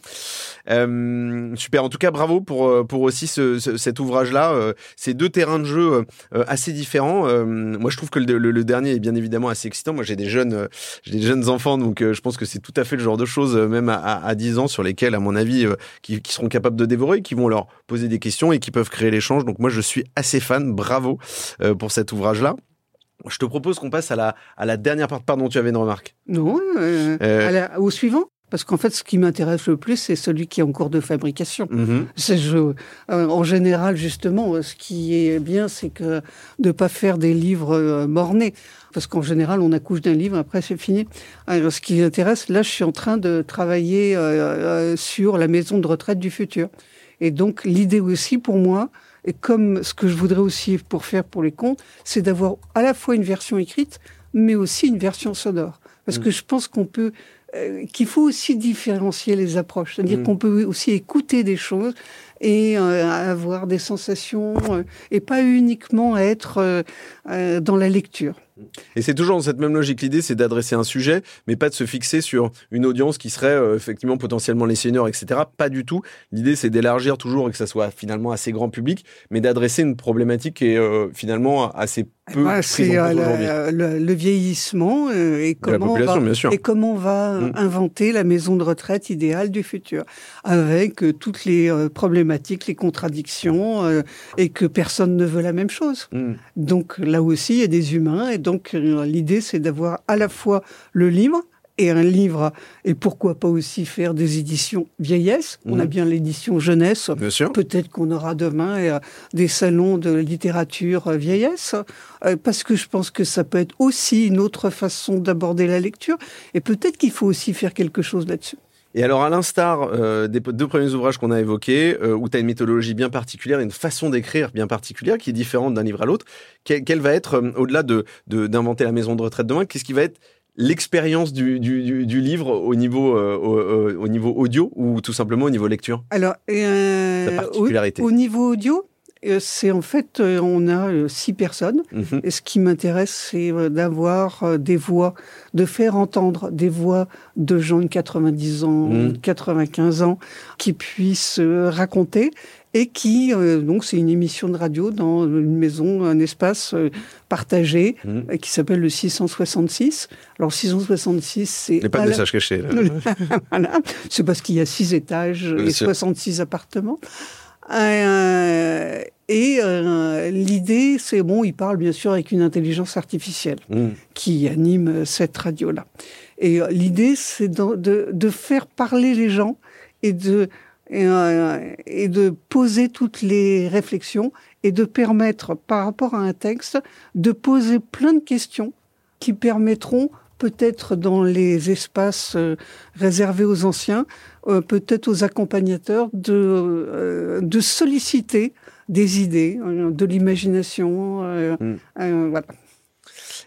Euh, super, en tout cas, bravo pour, euh, pour aussi ce, cet ouvrage-là. Euh, ces deux terrains de jeu assez différents. moi, je trouve que le, le, dernier est bien évidemment assez excitant. Moi, j'ai des jeunes, j'ai des jeunes enfants, donc je pense que c'est tout à fait le genre de choses, même à, à, 10 ans, sur lesquelles, à mon avis, qui, qui seront capables de dévorer, qui vont leur poser des questions et qui peuvent créer l'échange. Donc moi, je suis assez fan. Bravo bravo euh, pour cet ouvrage-là. Je te propose qu'on passe à la, à la dernière part. Pardon, tu avais une remarque Non, euh, euh. au suivant. Parce qu'en fait, ce qui m'intéresse le plus, c'est celui qui est en cours de fabrication. Mm-hmm. en général, justement, ce qui est bien, c'est que de pas faire des livres mornés. Parce qu'en général, on accouche d'un livre, après c'est fini. Alors, ce qui m'intéresse, là, je suis en train de travailler sur la maison de retraite du futur. Et donc, l'idée aussi, pour moi, et comme ce que je voudrais aussi pour faire pour les contes, c'est d'avoir à la fois une version écrite, mais aussi une version sonore. Parce mm. que je pense qu'on peut, euh, qu'il faut aussi différencier les approches. C'est-à-dire mm. qu'on peut aussi écouter des choses et euh, avoir des sensations euh, et pas uniquement être dans la lecture. Et c'est toujours dans cette même logique. L'idée, c'est d'adresser un sujet, mais pas de se fixer sur une audience qui serait euh, effectivement potentiellement les seniors, etc. Pas du tout. L'idée, c'est d'élargir toujours et que ça soit finalement assez grand public, mais d'adresser une problématique qui est euh, finalement assez peu C'est euh, le, vieillissement et, comment on va, et comment on va inventer la maison de retraite idéale du futur, avec toutes les problématiques, les contradictions, et que personne ne veut la même chose. Mm. Donc là aussi, il y a des humains et donc euh, l'idée, c'est d'avoir à la fois le livre et un livre, et pourquoi pas aussi faire des éditions vieillesse. On a mhm. bien l'édition jeunesse. Peut-être qu'on aura demain euh, des salons de littérature euh, vieillesse, parce que je pense que ça peut être aussi une autre façon d'aborder la lecture, et peut-être qu'il faut aussi faire quelque chose là-dessus. Et alors, à l'instar euh, des deux premiers ouvrages qu'on a évoqués, euh, où tu as une mythologie bien particulière, une façon d'écrire bien particulière qui est différente d'un livre à l'autre, quelle, va être, euh, au-delà de d'inventer la maison de retraite demain, qu'est-ce qui va être l'expérience du, du, du, livre au niveau, au, niveau audio ou tout simplement au niveau lecture? Alors, particularité. au niveau audio, euh, c'est en fait, euh, on a euh, six personnes. Mhm. Et ce qui m'intéresse, c'est d'avoir des voix, de faire entendre des voix de gens de 90 ans, 95 mhm. ans, qui puissent raconter et qui, euh, donc, c'est une émission de radio dans une maison, un espace euh, partagé Mmh. euh, qui s'appelle le 666. Alors, 666, c'est. Il n'y a pas de la- message caché. là. voilà. C'est parce qu'il y a six étages Bien et sûr. 66 appartements. Euh, et euh, l'idée, c'est bon, il parle bien sûr avec une intelligence artificielle Mmh. qui anime cette radio-là. Et euh, l'idée, c'est de, de, de faire parler les gens et de, et, euh, et de poser toutes les réflexions et de permettre, par rapport à un texte, de poser plein de questions qui permettront peut-être dans les espaces euh, réservés aux anciens, euh, peut-être aux accompagnateurs, de, de solliciter des idées, de l'imagination. Mm. voilà.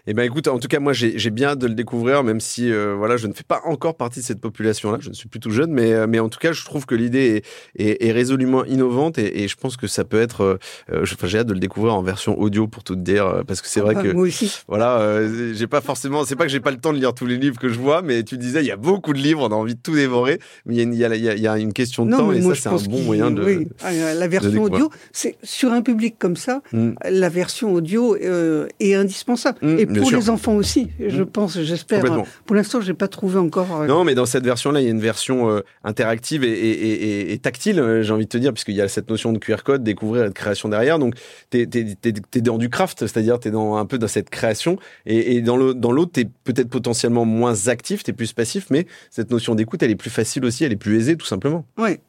Eh ben écoute, en tout cas, moi j'ai bien de le découvrir, même si euh, voilà, je ne fais pas encore partie de cette population-là. Je ne suis plus tout jeune, mais euh, mais en tout cas, je trouve que l'idée est, est, est résolument innovante et, et je pense que ça peut être. euh, euh, j'ai hâte de le découvrir en version audio pour tout te dire, parce que c'est vrai Ah, que Moi aussi. voilà, euh, j'ai pas forcément. C'est pas que j'ai pas le temps de lire tous les livres que je vois, mais tu disais il y a beaucoup de livres, on a envie de tout dévorer, mais il y a une, y a, y a- question de temps mais et moi, ça c'est un bon moyen de. oui. Euh, la version audio, c'est sur un public comme ça, Mm. la version audio est indispensable. Mm, et pour sûr. les enfants aussi, je Mm. pense, j'espère. Pour l'instant, j'ai pas trouvé encore. euh, Non, mais dans cette version-là, il y a une version euh, interactive et, et- et- et tactile, euh, j'ai envie de te dire, puisqu'il y a cette notion de QR code, découvrir et de création derrière. Donc, t'es es, dans du craft, c'est-à-dire t'es dans un peu dans cette création. Et, dans le- dans l'autre, t'es peut-être potentiellement moins actif, t'es plus passif, mais cette notion d'écoute, elle est plus facile aussi, elle est plus aisée, tout simplement. Ouais.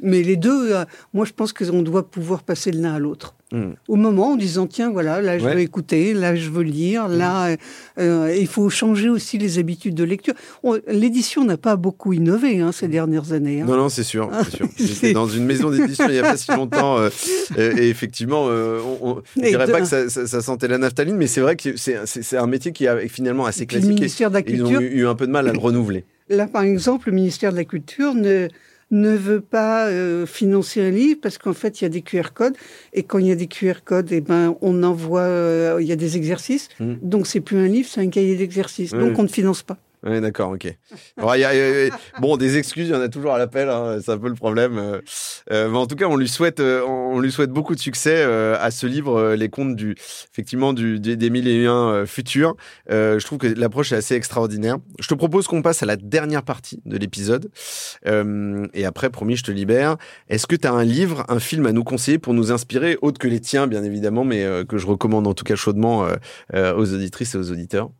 Mais les deux, euh, moi, je pense qu'on doit pouvoir passer de l'un à l'autre. Mm. Au moment en disant, tiens, voilà, là, je Ouais. veux écouter, là, je veux lire, là, euh, euh, il faut changer aussi les habitudes de lecture. On- L'édition n'a pas beaucoup innové hein, ces dernières années. hein. Non, non, c'est sûr. c'est sûr. J'étais dans une maison d'édition il n'y a pas si longtemps. euh, et effectivement, euh, on, on- Et de- pas que ça, ça- ça sentait la naphtaline, mais c'est vrai que c'est un métier qui est finalement assez classique. et- ministère de la et ils ont eu un peu de mal à le renouveler. Là, par exemple, le ministère de la Culture ne, ne veut pas euh, financer un livre parce qu'en fait, il y a des QR codes. Et quand il y a des QR codes, eh ben, on envoie, euh, il y a des exercices. Mm. Donc, c'est plus un livre, c'est un cahier d'exercices. Donc, on ne finance pas. Oui, d'accord, ok. A- bon, des excuses, il y en a toujours à l'appel, hein, c'est un peu le problème. euh, euh, mais en tout cas, on lui souhaite, euh, on lui souhaite beaucoup de succès euh, à ce livre, euh, les contes du, effectivement, du, des, mille et un futurs. Euh, je trouve que l'approche est assez extraordinaire. Je te propose qu'on passe à la dernière partie de l'épisode. Et après, promis, je te libère. Est-ce que tu as un livre, un film à nous conseiller pour nous inspirer, autre que les tiens, bien évidemment, mais que je recommande en tout cas chaudement aux auditrices et aux auditeurs?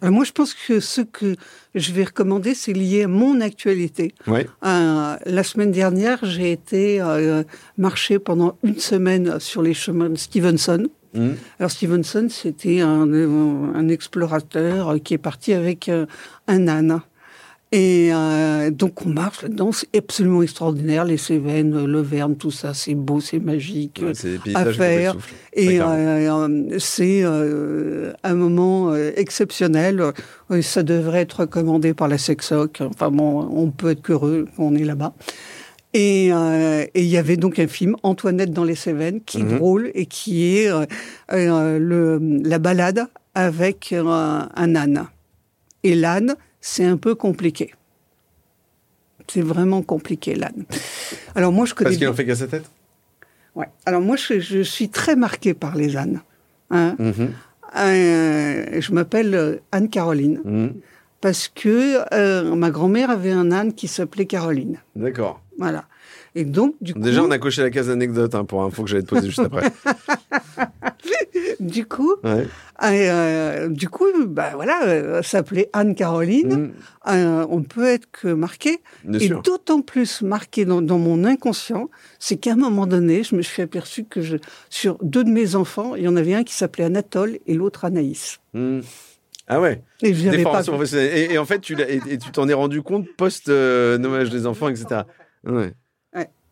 Alors, moi, je pense que ce que je vais recommander, c'est lié à mon actualité. Ouais. Euh, la semaine dernière, j'ai été euh, marcher pendant une semaine sur les chemins de Stevenson. Mmh. Alors Stevenson, c'était un, un explorateur qui est parti avec euh, un âne. Et euh, donc on marche là-dedans, c'est absolument extraordinaire, les Cévennes, le Verne, tout ça, c'est beau, c'est magique. Ouais, c'est des à faire. Et euh, euh, c'est euh, un moment exceptionnel. Ça devrait être recommandé par la Sexoc. Enfin bon, on peut être qu'heureux qu'on est là-bas. Et euh, il y avait donc un film, Antoinette dans les Cévennes, qui est Mhm. drôle et qui est euh, euh, le, la balade avec un âne. Et l'âne, c'est un peu compliqué. C'est vraiment compliqué, l'âne. Alors moi, je connais Parce qu'il en fait qu'à sa tête? Ouais. Alors moi, je, je suis très marquée par les ânes. hein. Mhm. Euh, je m'appelle euh, Anne-Caroline Mhm. parce que euh, ma grand-mère avait un âne qui s'appelait Caroline. D'accord. Voilà. Et donc, du coup, Déjà, on a coché la case anecdote hein, pour info que j'allais te poser juste après. du coup, Ouais. euh, du coup, bah voilà, euh, s'appelait Anne-Caroline. Mhm. Euh, on peut être que marqué. Bien et d'autant plus marqué dans, dans mon inconscient, c'est qu'à un moment donné, je me suis aperçu que je, sur deux de mes enfants, il y en avait un qui s'appelait Anatole et l'autre Anaïs. Mhm. Ah ouais. Et Des pas. Et, et en fait, tu et, tu t'en es rendu compte post euh, nommage des enfants, etc. Ouais.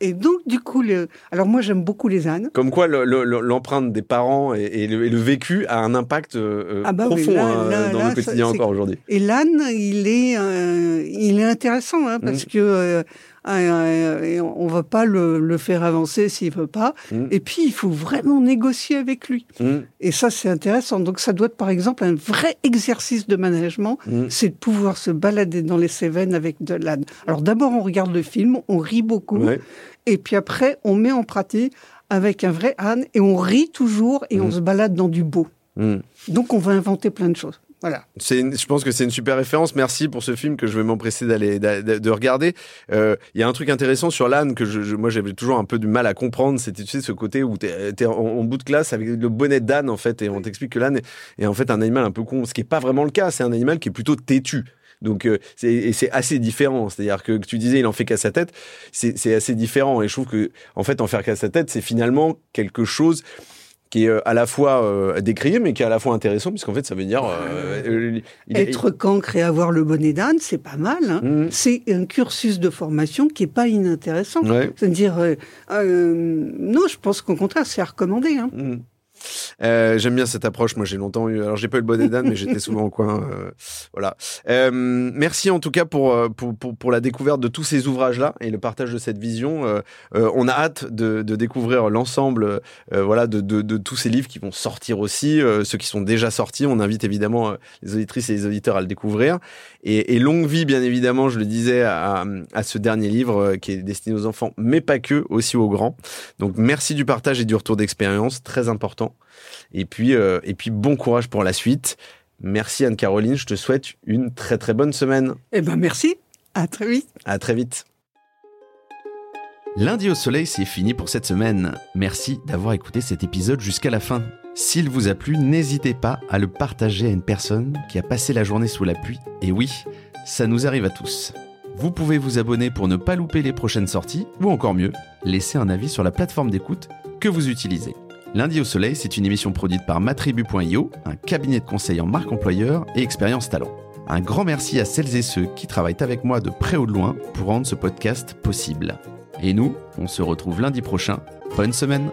Et donc, du coup, le... alors moi, j'aime beaucoup les ânes. Comme quoi, le- le- le- l'empreinte des parents et, et le, et le vécu a un impact euh, Ah bah oui, profond là- hein, là- dans là, le quotidien ça, encore aujourd'hui. Et l'âne, il est, euh, il est intéressant hein, parce Mm. que euh, euh, et on va pas le, le faire avancer s'il veut pas. Mm. Et puis, il faut vraiment négocier avec lui. Mm. Et ça, c'est intéressant. Donc, ça doit être, par exemple, un vrai exercice de management, Mm. c'est de pouvoir se balader dans les Cévennes avec de l'âne. Alors, d'abord, on regarde le film, on rit beaucoup, Ouais. et puis après, on met en pratique avec un vrai âne, et on rit toujours, et on se balade dans du beau. Donc, on va inventer plein de choses. Voilà. C'est une- je pense que c'est une super référence. Merci pour ce film que je vais m'empresser d'aller d'a- de, de regarder. Euh, Il y a un truc intéressant sur l'âne que je, je- moi j'avais toujours un peu du mal à comprendre. C'était tu sais ce côté où t'es es en, en bout de classe avec le bonnet d'âne en fait et on t'explique que l'âne est, est en fait un animal un peu con, ce qui est pas vraiment le cas. C'est un animal qui est plutôt têtu. Donc euh, c'est assez différent. C'est-à-dire que, que tu disais il en fait qu'à sa tête, c'est c'est assez différent. Et je trouve que en fait en faire qu'à sa tête, c'est finalement quelque chose qui est euh, à la fois euh, décrié, mais qui est à la fois intéressant, puisqu'en fait, ça veut dire... euh, euh, il est- Être cancre et avoir le bonnet d'âne, c'est pas mal. hein. Mhm. C'est un cursus de formation qui est pas inintéressant. Ouais. C'est-à-dire, euh, euh, non, je pense qu'au contraire, c'est à recommander. Hein. Mhm. Euh, J'aime bien cette approche. Moi, j'ai longtemps eu. Alors, j'ai pas eu le bonnet d'âne, mais j'étais souvent au coin. euh, voilà. Euh, merci en tout cas pour, euh, pour, pour, pour la découverte de tous ces ouvrages-là et le partage de cette vision. Euh, euh, on a hâte de, de découvrir l'ensemble, voilà, de, de, de tous ces livres qui vont sortir aussi, ceux qui sont déjà sortis. On invite évidemment les auditrices et les auditeurs à le découvrir. Et, et longue vie, bien évidemment, je le disais à, à ce dernier livre qui est destiné aux enfants, mais pas que, aussi aux grands. Donc, merci du partage et du retour d'expérience, très important. Et puis, euh, et puis, bon courage pour la suite. Merci Anne-Caroline, je te souhaite une très très bonne semaine. Eh ben, merci. À très vite. À très vite. Lundi au soleil, c'est fini pour cette semaine. Merci d'avoir écouté cet épisode jusqu'à la fin. S'il vous a plu, n'hésitez pas à le partager à une personne qui a passé la journée sous la pluie. Et oui, ça nous arrive à tous. Vous pouvez vous abonner pour ne pas louper les prochaines sorties, ou encore mieux, laisser un avis sur la plateforme d'écoute que vous utilisez. Lundi au soleil, c'est une émission produite par matribu.io, un cabinet de conseil en marque employeur et expérience talent. Un grand merci à celles et ceux qui travaillent avec moi de près ou de loin pour rendre ce podcast possible. Et nous, on se retrouve lundi prochain. Bonne semaine